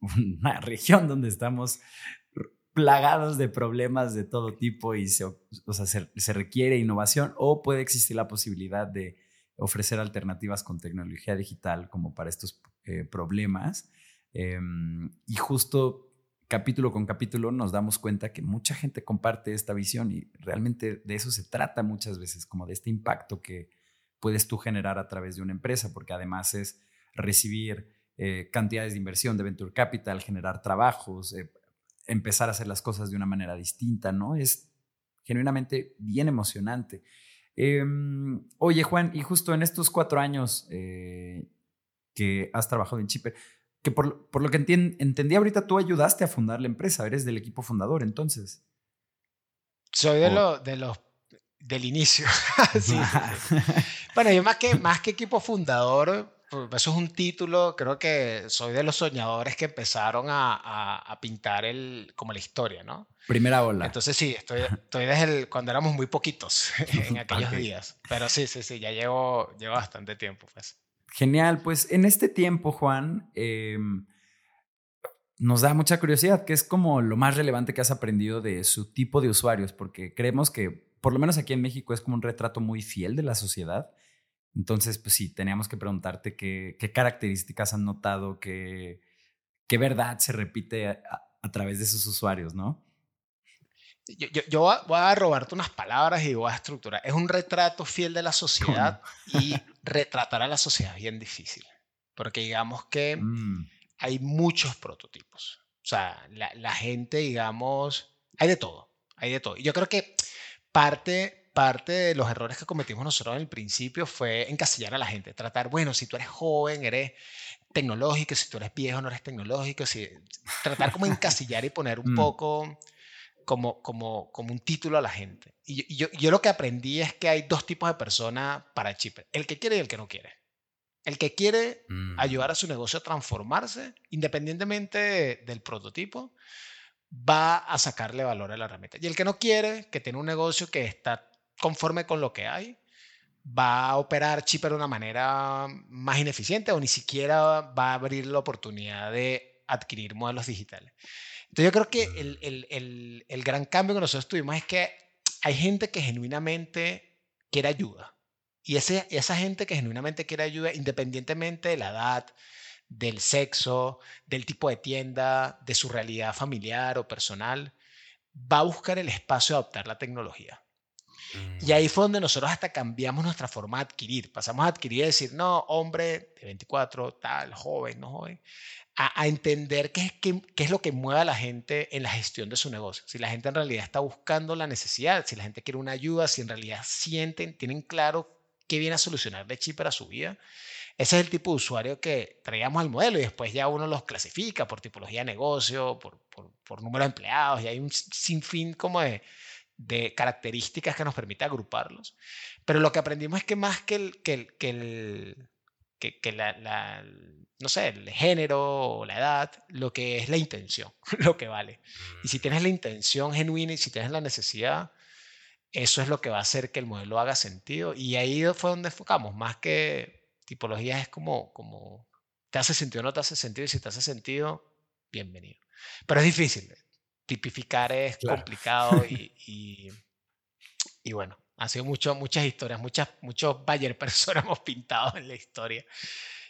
<laughs> una región donde estamos plagados de problemas de todo tipo y se, se, requiere innovación o puede existir la posibilidad de ofrecer alternativas con tecnología digital como para estos eh, problemas. Em, y justo capítulo con capítulo nos damos cuenta que mucha gente comparte esta visión y realmente de eso se trata muchas veces, como de este impacto que puedes tú generar a través de una empresa, porque además es recibir eh, cantidades de inversión de venture capital, generar trabajos, eh, empezar a hacer las cosas de una manera distinta, ¿no? Es genuinamente bien emocionante. Em, oye, Juan, y justo en estos cuatro años eh, que has trabajado en Chipper, que por, por lo que entendí ahorita, tú ayudaste a fundar la empresa, eres del equipo fundador entonces. Soy de, lo, de los del inicio. <laughs> sí, bueno, yo más que, más que equipo fundador, pues, eso es un título, creo que soy de los soñadores que empezaron a, a, pintar el, como la historia, ¿no? Primera ola. Entonces sí, estoy, estoy desde el, cuando éramos muy poquitos <laughs> en <laughs> aquellos días. Pero sí, sí, sí, ya llevo, llevo bastante tiempo. Pues. Genial, pues en este tiempo, Juan, em, nos da mucha curiosidad, ¿qué es como lo más relevante que has aprendido de su tipo de usuarios, porque creemos que, por lo menos aquí en México, es como un retrato muy fiel de la sociedad. Entonces, pues sí, teníamos que preguntarte qué, qué características han notado, qué, qué verdad se repite a, a, través de sus usuarios, ¿no? Yo, yo, yo, voy a robarte unas palabras y voy a estructurar. Es un retrato fiel de la sociedad y retratar a la sociedad es bien difícil. Porque digamos que mm. hay muchos prototipos. O sea, la, la, gente, digamos, hay de todo. Hay de todo. Y yo creo que parte, parte de los errores que cometimos nosotros en el principio fue encasillar a la gente. Tratar, bueno, si tú eres joven, eres tecnológico, si tú eres viejo, no eres tecnológico. Si, tratar como encasillar y poner un mm. poco como, como, como un título a la gente. Y yo, yo, lo que aprendí es que hay dos tipos de personas para Chipper, el que quiere y el que no quiere. El que quiere mm. ayudar a su negocio a transformarse, independientemente del prototipo, va a sacarle valor a la herramienta. Y el que no quiere, que tiene un negocio que está conforme con lo que hay, va a operar Chipper de una manera más ineficiente o ni siquiera va a abrir la oportunidad de adquirir modelos digitales. Entonces yo creo que el, el, el, gran cambio que nosotros tuvimos es que hay gente que genuinamente quiere ayuda. Y esa gente que genuinamente quiere ayuda, independientemente de la edad, del sexo, del tipo de tienda, de su realidad familiar o personal, va a buscar el espacio de adoptar la tecnología. Y ahí fue donde nosotros hasta cambiamos nuestra forma de adquirir. Pasamos a adquirir y decir, no, hombre de 24, tal, joven, no joven, a, entender qué es, qué, qué, es lo que mueve a la gente en la gestión de su negocio. Si la gente en realidad está buscando la necesidad, si la gente quiere una ayuda, si en realidad sienten, tienen claro qué viene a solucionar de chip para su vida. Ese es el tipo de usuario que traíamos al modelo y después ya uno los clasifica por tipología de negocio, por, por, por número de empleados y hay un sinfín como de, de características que nos permite agruparlos. Pero lo que aprendimos es que más que el, que el, que el, que, que la, la, no sé, el género o la edad, lo que es la intención, <laughs> lo que vale. Y si tienes la intención genuina y si tienes la necesidad, eso es lo que va a hacer que el modelo haga sentido. Y ahí fue donde enfocamos, más que tipologías es como, como te hace sentido o no te hace sentido, y si te hace sentido, bienvenido. Pero es difícil, tipificar es complicado <laughs> y, y, bueno, ha sido mucho, muchas historias, muchas, muchos Bayer <laughs> personas hemos pintado en la historia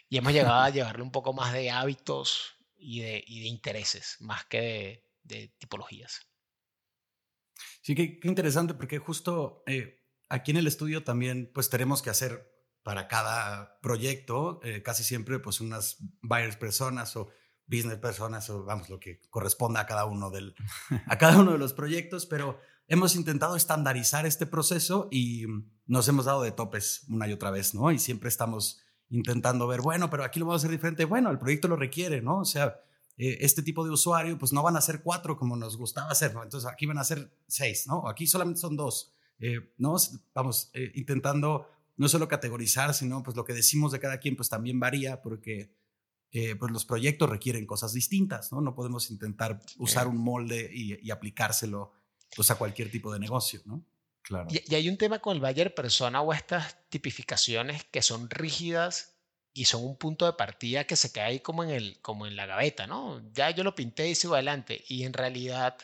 y hemos llegado a <laughs> llevarle un poco más de hábitos y de, y de intereses, más que de, tipologías. Sí, qué, interesante, porque justo eh, aquí en el estudio también pues tenemos que hacer para cada proyecto eh, casi siempre pues unas buyers personas o business personas o vamos, lo que corresponda a cada uno, del, a cada uno de los proyectos, pero hemos intentado estandarizar este proceso y nos hemos dado de topes una y otra vez, ¿no? Y siempre estamos intentando ver, bueno, pero aquí lo vamos a hacer diferente. Bueno, el proyecto lo requiere, ¿no? O sea, eh, este tipo de usuario, pues no van a ser cuatro como nos gustaba hacer, ¿no? Entonces aquí van a ser seis, ¿no? Aquí solamente son dos, eh, ¿no? Vamos, eh, intentando no solo categorizar, sino pues lo que decimos de cada quien, pues también varía porque pues los proyectos requieren cosas distintas, ¿no? No podemos intentar usar un molde y, aplicárselo pues a cualquier tipo de negocio, ¿no? Claro. Y, hay un tema con el Bayer persona o estas tipificaciones que son rígidas y son un punto de partida que se queda ahí como en, el, como en la gaveta, ¿no? Ya yo lo pinté y sigo adelante. Y en realidad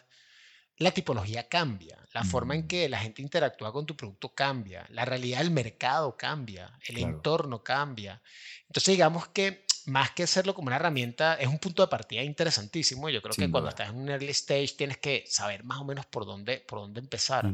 la tipología cambia, la forma en mm. que la gente interactúa con tu producto cambia, la realidad del mercado cambia, el entorno cambia. Entonces digamos que más que hacerlo como una herramienta, es un punto de partida interesantísimo. Yo creo que cuando estás en un early stage tienes que saber más o menos por dónde, por dónde empezar.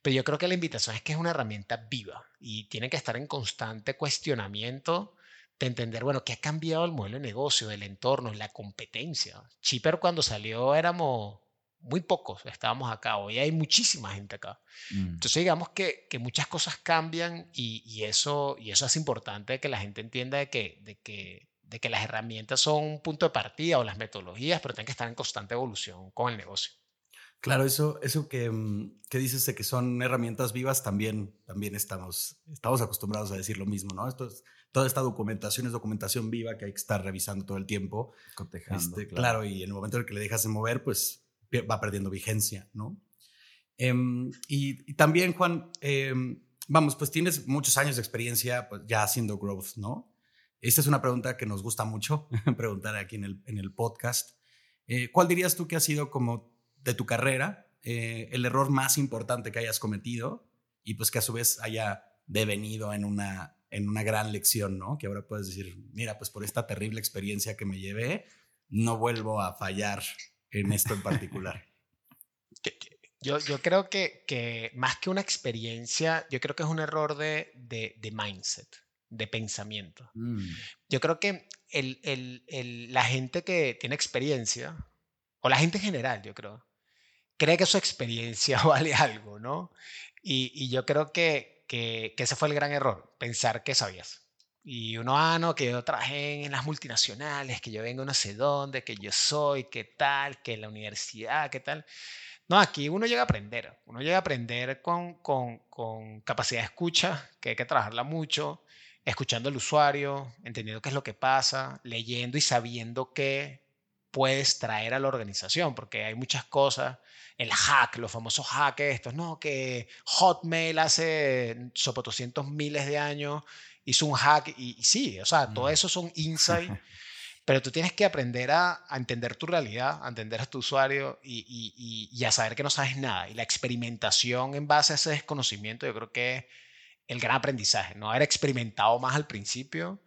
Pero yo creo que la invitación es que es una herramienta viva y tiene que estar en constante cuestionamiento de entender, bueno, qué ha cambiado el modelo de negocio, el entorno, la competencia. Chipper cuando salió éramos muy pocos, estábamos acá, hoy hay muchísima gente acá. Mm. Entonces digamos que, que, muchas cosas cambian y, y, eso, y eso es importante que la gente entienda de que, de que de que las herramientas son un punto de partida o las metodologías, pero tienen que estar en constante evolución con el negocio. Claro, eso, eso que, mm, que, dices de que son herramientas vivas, también, también estamos, estamos acostumbrados a decir lo mismo, ¿no? Esto es, toda esta documentación es documentación viva que hay que estar revisando todo el tiempo. Cotejando. Este, claro. y en el momento en el que le dejas de mover, pues va perdiendo vigencia, ¿no? Em, y, también, Juan, em, vamos, pues tienes muchos años de experiencia pues, ya haciendo growth, ¿no? Esta es una pregunta que nos gusta mucho <laughs> preguntar aquí en el, en el podcast. Eh, ¿Cuál dirías tú que ha sido como de tu carrera eh, el error más importante que hayas cometido y pues que a su vez haya devenido en una, en una gran lección, ¿no? Que ahora puedes decir, mira, pues por esta terrible experiencia que me llevé, no vuelvo a fallar en esto en particular. <laughs> Yo, yo creo que, que, más que una experiencia, yo creo que es un error de, de, de mindset, de pensamiento. Mm. Yo creo que el, el, el, la gente que tiene experiencia, o la gente en general, yo creo, cree que su experiencia <laughs> vale algo, ¿no? Y, y yo creo que, que, que, ese fue el gran error, pensar que sabías. Y uno, ah, no, que yo trabajé en las multinacionales, que yo vengo no sé dónde, que yo soy, qué tal, que la universidad, qué tal. No, aquí uno llega a aprender. Uno llega a aprender con, con, con capacidad de escucha, que hay que trabajarla mucho, escuchando al usuario, entendiendo qué es lo que pasa, leyendo y sabiendo qué puedes traer a la organización, porque hay muchas cosas, el hack, los famosos hacks estos, no, que Hotmail hace sopo 200 miles de años hizo un hack y, sí, o sea, todo eso son <laughs> insights, pero tú tienes que aprender a, entender tu realidad, a entender a tu usuario y, y, a saber que no sabes nada. Y la experimentación en base a ese desconocimiento, yo creo que el gran aprendizaje, no haber experimentado más al principio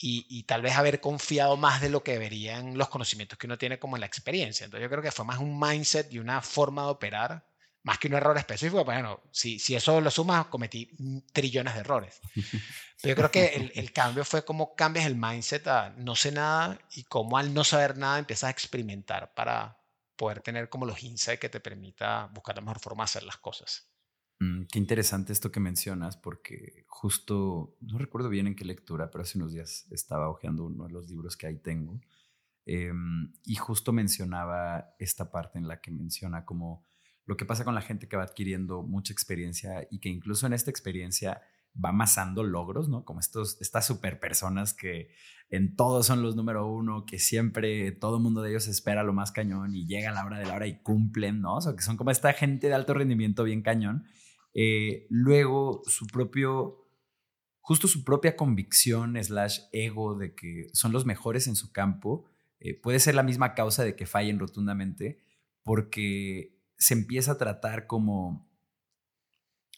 y, tal vez haber confiado más de lo que deberían los conocimientos que uno tiene como en la experiencia. Entonces yo creo que fue más un mindset y una forma de operar, más que un error específico. Bueno, si, si eso lo sumas, cometí trillones de errores. <laughs> Pero yo creo que el, el, cambio fue cómo cambias el mindset a no sé nada y cómo al no saber nada empiezas a experimentar para poder tener como los insights que te permita buscar la mejor forma de hacer las cosas. Mm, qué interesante esto que mencionas, porque justo, no recuerdo bien en qué lectura, pero hace unos días estaba hojeando uno de los libros que ahí tengo, em, y justo mencionaba esta parte en la que menciona como lo que pasa con la gente que va adquiriendo mucha experiencia y que incluso en esta experiencia va amasando logros, ¿no? Como estos, estas super personas que en todo son los número uno, que siempre todo el mundo de ellos espera lo más cañón y llega a la hora de la hora y cumplen, ¿no? O sea, que son como esta gente de alto rendimiento bien cañón eh, luego su propio, justo su propia convicción slash ego de que son los mejores en su campo, eh, puede ser la misma causa de que fallen rotundamente, porque se empieza a tratar como,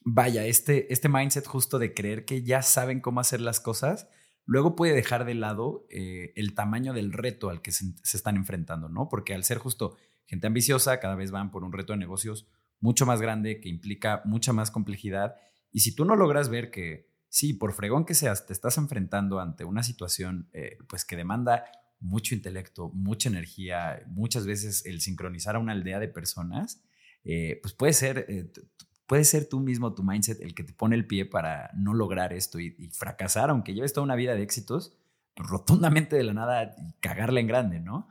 vaya, este, este mindset justo de creer que ya saben cómo hacer las cosas, luego puede dejar de lado eh, el tamaño del reto al que se, se, están enfrentando, ¿no? Porque al ser justo gente ambiciosa, cada vez van por un reto de negocios mucho más grande, que implica mucha más complejidad. Y si tú no logras ver que, sí, por fregón que seas, te estás enfrentando ante una situación eh, pues que demanda mucho intelecto, mucha energía, muchas veces el sincronizar a una aldea de personas, eh, pues puede ser, eh, puede ser tú mismo, tu mindset, el que te pone el pie para no lograr esto y, fracasar, aunque lleves toda una vida de éxitos, rotundamente de la nada cagarla en grande, ¿no?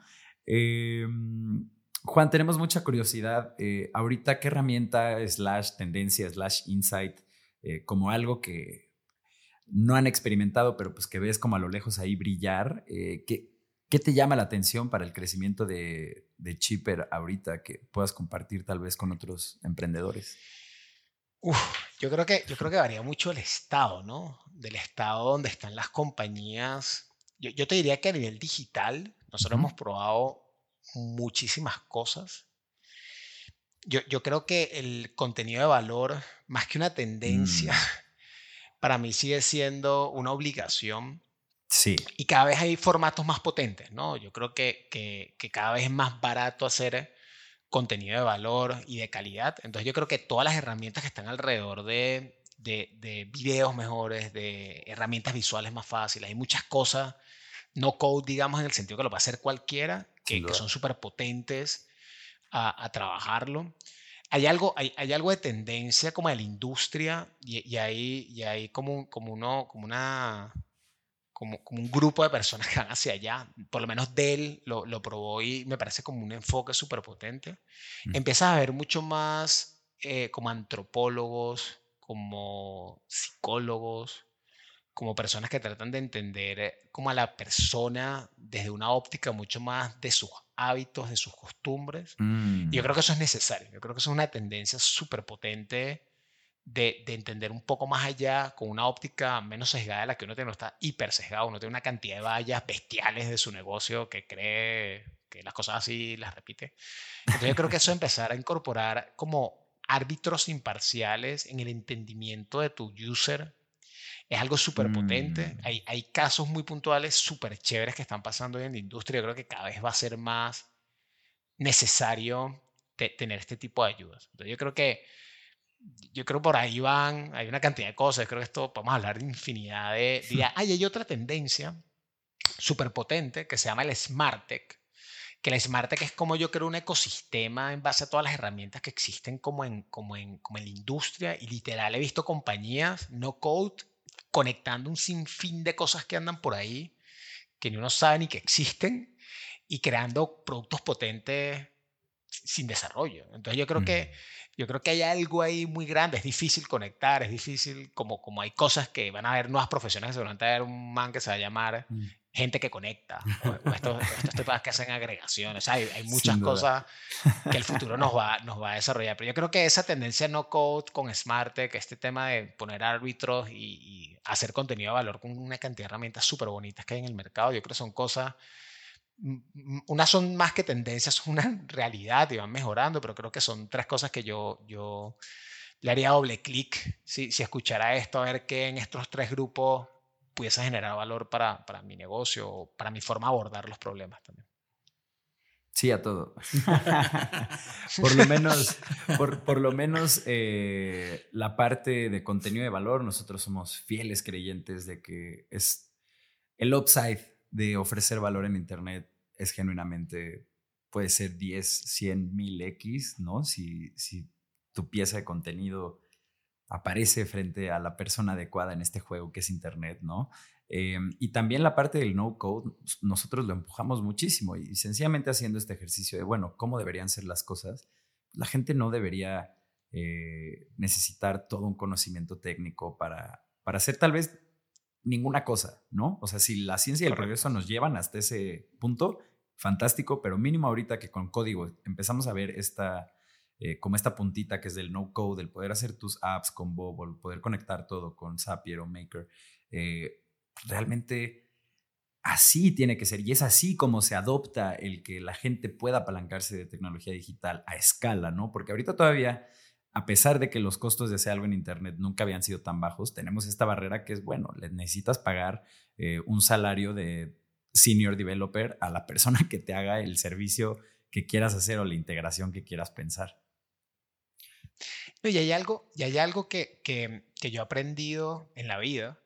Juan, tenemos mucha curiosidad. Eh, ahorita, ¿qué herramienta slash tendencia slash insight eh, como algo que no han experimentado, pero pues que ves como a lo lejos ahí brillar? Eh, ¿qué, ¿qué, te llama la atención para el crecimiento de, de Chipper ahorita que puedas compartir tal vez con otros emprendedores? Uf, yo creo que yo creo que varía mucho el estado, ¿no? Del estado donde están las compañías. Yo, yo te diría que a nivel digital, nosotros hemos probado muchísimas cosas. Yo, yo, creo que el contenido de valor, más que una tendencia, mm. <laughs> para mí sigue siendo una obligación. Sí. Y cada vez hay formatos más potentes, ¿no? Yo creo que, que, que cada vez es más barato hacer contenido de valor y de calidad. Entonces yo creo que todas las herramientas que están alrededor de, de, de videos mejores, de herramientas visuales más fáciles, hay muchas cosas no code, digamos, en el sentido que lo va a hacer cualquiera, que, son súper potentes a, trabajarlo. Hay algo, hay, hay, algo de tendencia como de la industria y, y hay, y hay como, como, uno, como, una, como, como, un grupo de personas <laughs> que van hacia allá. Por lo menos Dell lo, lo probó y me parece como un enfoque súper potente. Mm. Empiezas a ver mucho más eh, como antropólogos, como psicólogos, como personas que tratan de entender eh, como a la persona desde una óptica mucho más de sus hábitos, de sus costumbres. Y yo creo mm. que eso es necesario. Yo creo que eso es una tendencia súper potente de, entender un poco más allá con una óptica menos sesgada de la que uno tiene, no está hiper sesgado, uno tiene una cantidad de vallas bestiales de su negocio que cree que las cosas así las repite. Entonces yo creo que eso empezar a incorporar como árbitros imparciales en el entendimiento de tu user es algo súper potente. Mm. Hay, hay casos muy puntuales súper chéveres que están pasando hoy en la industria. Yo creo que cada vez va a ser más necesario tener este tipo de ayudas. Entonces yo creo que yo creo por ahí van, hay una cantidad de cosas, creo que esto podemos hablar de infinidad de... días. <laughs> hay otra tendencia súper potente que se llama el Smart Tech, que el Smart Tech es como yo creo un ecosistema en base a todas las herramientas que existen como en, como en, como en la industria y literal he visto compañías no code conectando un sinfín de cosas que andan por ahí que ni uno sabe ni que existen y creando productos potentes sin desarrollo. Entonces yo creo que yo creo que hay algo ahí muy grande, es difícil conectar, es difícil, como, como hay cosas que van a haber nuevas profesiones, seguramente va a haber un man que se va a llamar mm. Gente que conecta, o, estos, <laughs> estos que hacen agregaciones, hay, hay muchas cosas que el futuro nos va, <laughs> nos va a desarrollar, pero yo creo que esa tendencia no code con Smart que este tema de poner árbitros y, y hacer contenido de valor con una cantidad de herramientas súper bonitas que hay en el mercado, yo creo que son cosas unas son más que tendencias, son una realidad y van mejorando, pero creo que son tres cosas que yo, yo le haría doble clic si, si escuchara esto, a ver qué en estos tres grupos pudiese generar valor para, para mi negocio o para mi forma de abordar los problemas también. Sí, a todo. <laughs> por lo menos, por, por lo menos eh, la parte de contenido de valor, nosotros somos fieles creyentes de que es el upside de ofrecer valor en Internet es genuinamente, puede ser 10, 100, 1000 X, ¿no? Si, si tu pieza de contenido aparece frente a la persona adecuada en este juego que es Internet, ¿no? Em, y también la parte del no code, nosotros lo empujamos muchísimo y, sencillamente haciendo este ejercicio de, bueno, ¿cómo deberían ser las cosas? La gente no debería eh, necesitar todo un conocimiento técnico para, para hacer tal vez ninguna cosa, ¿no? O sea, si la ciencia y el progreso nos llevan hasta ese punto, fantástico, pero mínimo ahorita que con código empezamos a ver esta, eh, como esta puntita que es del no code, el poder hacer tus apps con Bobble, poder conectar todo con Zapier o Maker, eh, realmente así tiene que ser y es así como se adopta el que la gente pueda apalancarse de tecnología digital a escala, ¿no? Porque ahorita todavía a pesar de que los costos de hacer algo en Internet nunca habían sido tan bajos, tenemos esta barrera que es, bueno, le necesitas pagar eh, un salario de senior developer a la persona <laughs> que te haga el servicio que quieras hacer o la integración que quieras pensar. Y hay algo, y hay algo que, que, que yo he aprendido en la vida,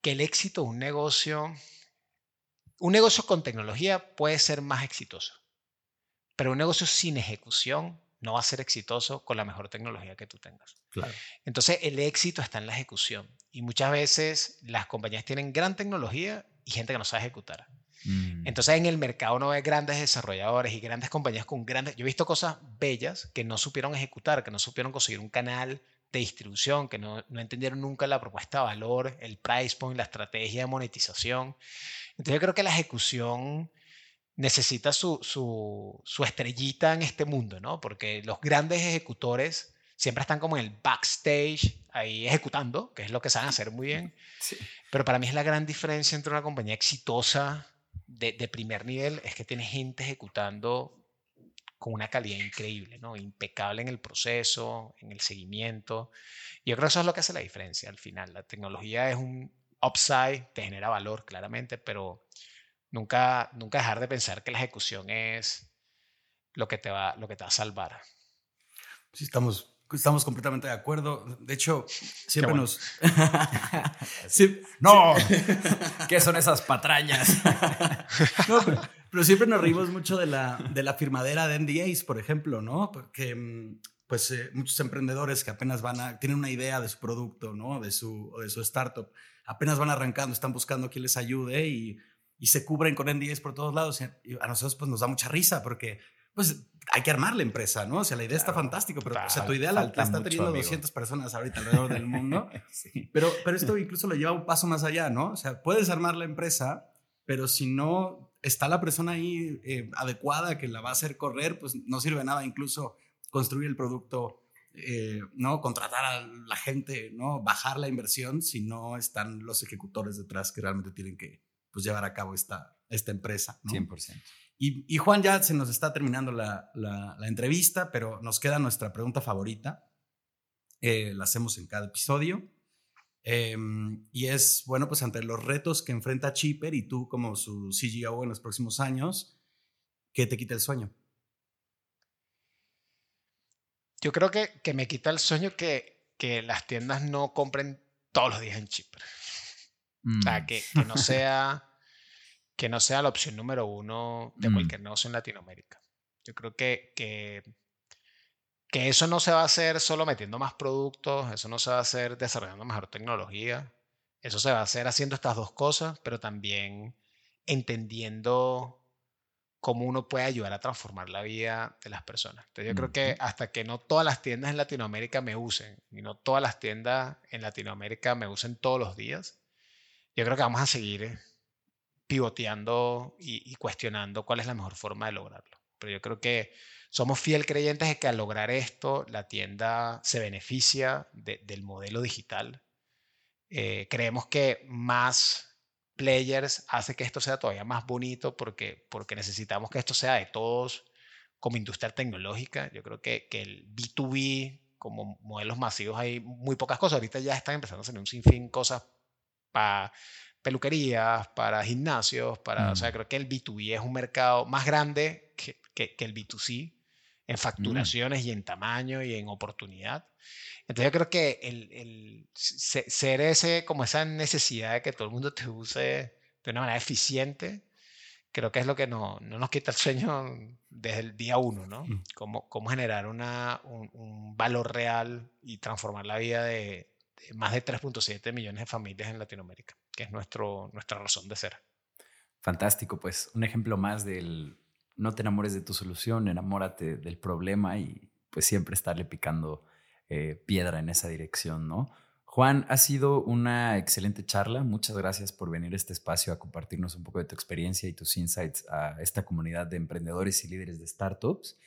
que el éxito de un negocio, un negocio con tecnología puede ser más exitoso, pero un negocio sin ejecución no va a ser exitoso con la mejor tecnología que tú tengas. Claro. Entonces, el éxito está en la ejecución. Y muchas veces las compañías tienen gran tecnología y gente que no sabe ejecutar. Mm. Entonces, en el mercado no ve grandes desarrolladores y grandes compañías con grandes... Yo he visto cosas bellas que no supieron ejecutar, que no supieron conseguir un canal de distribución, que no, no entendieron nunca la propuesta de valor, el price point, la estrategia de monetización. Entonces, yo creo que la ejecución necesita su, su, estrellita en este mundo, ¿no? Porque los grandes ejecutores siempre están como en el backstage, ahí ejecutando, que es lo que saben hacer muy bien. Pero para mí es la gran diferencia entre una compañía exitosa de, primer nivel, es que tiene gente ejecutando con una calidad increíble, ¿no? Impecable en el proceso, en el seguimiento. Y yo creo que eso es lo que hace la diferencia al final. La tecnología es un upside, te genera valor claramente, pero Nunca, nunca dejar de pensar que la ejecución es lo que te va, lo que te va a salvar. Sí, estamos, estamos completamente de acuerdo. De hecho, siempre nos... <laughs> <laughs> no, ¿qué son esas patrañas? <laughs> pero, siempre nos reímos mucho de la, de la firmadera de NDAs, por ejemplo, ¿no? Porque mm, pues eh, muchos emprendedores que apenas van a, tienen una idea de su producto, ¿no? De su, de su startup, apenas van arrancando, están buscando quien les ayude y, y se cubren con NDAs por todos lados. Y a nosotros pues nos da mucha risa porque pues hay que armar la empresa, ¿no? O sea, la idea está fantástica, pero o sea, tu idea la, está teniendo 200 personas ahorita alrededor del mundo. <laughs> pero, pero esto incluso lo lleva un paso más allá, ¿no? O sea, puedes armar la empresa, pero si no está la persona ahí eh, adecuada que la va a hacer correr, pues no sirve nada incluso construir el producto, eh, ¿no? Contratar a la gente, ¿no? Bajar la inversión si no están los ejecutores detrás que realmente tienen que pues, llevar a cabo esta, esta empresa. ¿no? 100%. Y, Juan, ya se nos está terminando la, entrevista, pero nos queda nuestra pregunta favorita. Eh, la hacemos en cada episodio. Em, y es, bueno, pues ante los retos que enfrenta Chipper y tú como su CGO en los próximos años, ¿qué te quita el sueño? Yo creo que, que me quita el sueño que, que las tiendas no compren todos los días en Chipper. O sea, mm. que, que no sea que no sea la opción número uno de mm. cualquier negocio en Latinoamérica. Yo creo que, que, que, eso no se va a hacer solo metiendo más productos, eso no se va a hacer desarrollando mejor tecnología, eso se va a hacer haciendo estas dos cosas, pero también entendiendo cómo uno puede ayudar a transformar la vida de las personas. Entonces yo creo que hasta que no todas las tiendas en Latinoamérica me usen y no todas las tiendas en Latinoamérica me usen todos los días, yo creo que vamos a seguir pivoteando y, cuestionando cuál es la mejor forma de lograrlo. Pero yo creo que somos fiel creyentes de que al lograr esto, la tienda se beneficia del modelo digital. Eh, creemos que más players hace que esto sea todavía más bonito porque, porque necesitamos que esto sea de todos como industria tecnológica. Yo creo que, que el B2B como modelos masivos hay muy pocas cosas. Ahorita ya están empezando a hacer un sinfín cosas para peluquerías, para gimnasios, para, o sea, mm. creo que el B2B es un mercado más grande que, que, el B2C en facturaciones y en tamaño y en oportunidad. Entonces yo creo que el, el, ser ese, como esa necesidad de que todo el mundo te use de una manera eficiente, creo que es lo que no, no nos quita el sueño desde el día uno, ¿no? Mm. Cómo, cómo generar una, un, un, valor real y transformar la vida de, de más de 3.7 millones de familias en Latinoamérica que es nuestro, nuestra razón de ser. Fantástico, pues un ejemplo más del no te enamores de tu solución, enamórate del problema y pues siempre estarle picando eh, piedra en esa dirección, ¿no? Juan, ha sido una excelente charla. Muchas gracias por venir a este espacio a compartirnos un poco de tu experiencia y tus insights a esta comunidad de emprendedores y líderes de startups.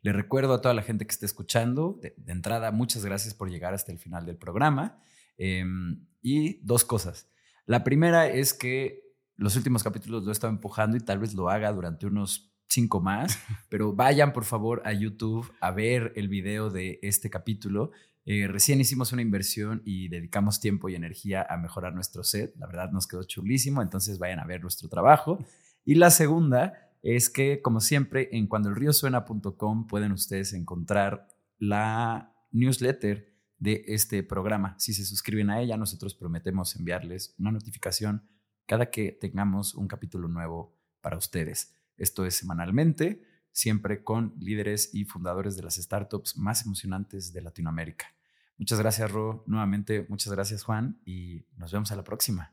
Le recuerdo a toda la gente que esté escuchando, de, entrada, muchas gracias por llegar hasta el final del programa. Em, y dos cosas. La primera es que los últimos capítulos lo he estado empujando y tal vez lo haga durante unos cinco más, <laughs> pero vayan por favor a YouTube a ver el video de este capítulo. Eh, recién hicimos una inversión y dedicamos tiempo y energía a mejorar nuestro set. La verdad nos quedó chulísimo, entonces vayan a ver nuestro trabajo. Y la segunda es que, como siempre, en cuandoelriosuena.com pueden ustedes encontrar la newsletter de este programa. Si se suscriben a ella, nosotros prometemos enviarles una notificación cada que tengamos un capítulo nuevo para ustedes. Esto es semanalmente, siempre con líderes y fundadores de las startups más emocionantes de Latinoamérica. Muchas gracias, Ro. Nuevamente, muchas gracias, Juan, y nos vemos a la próxima.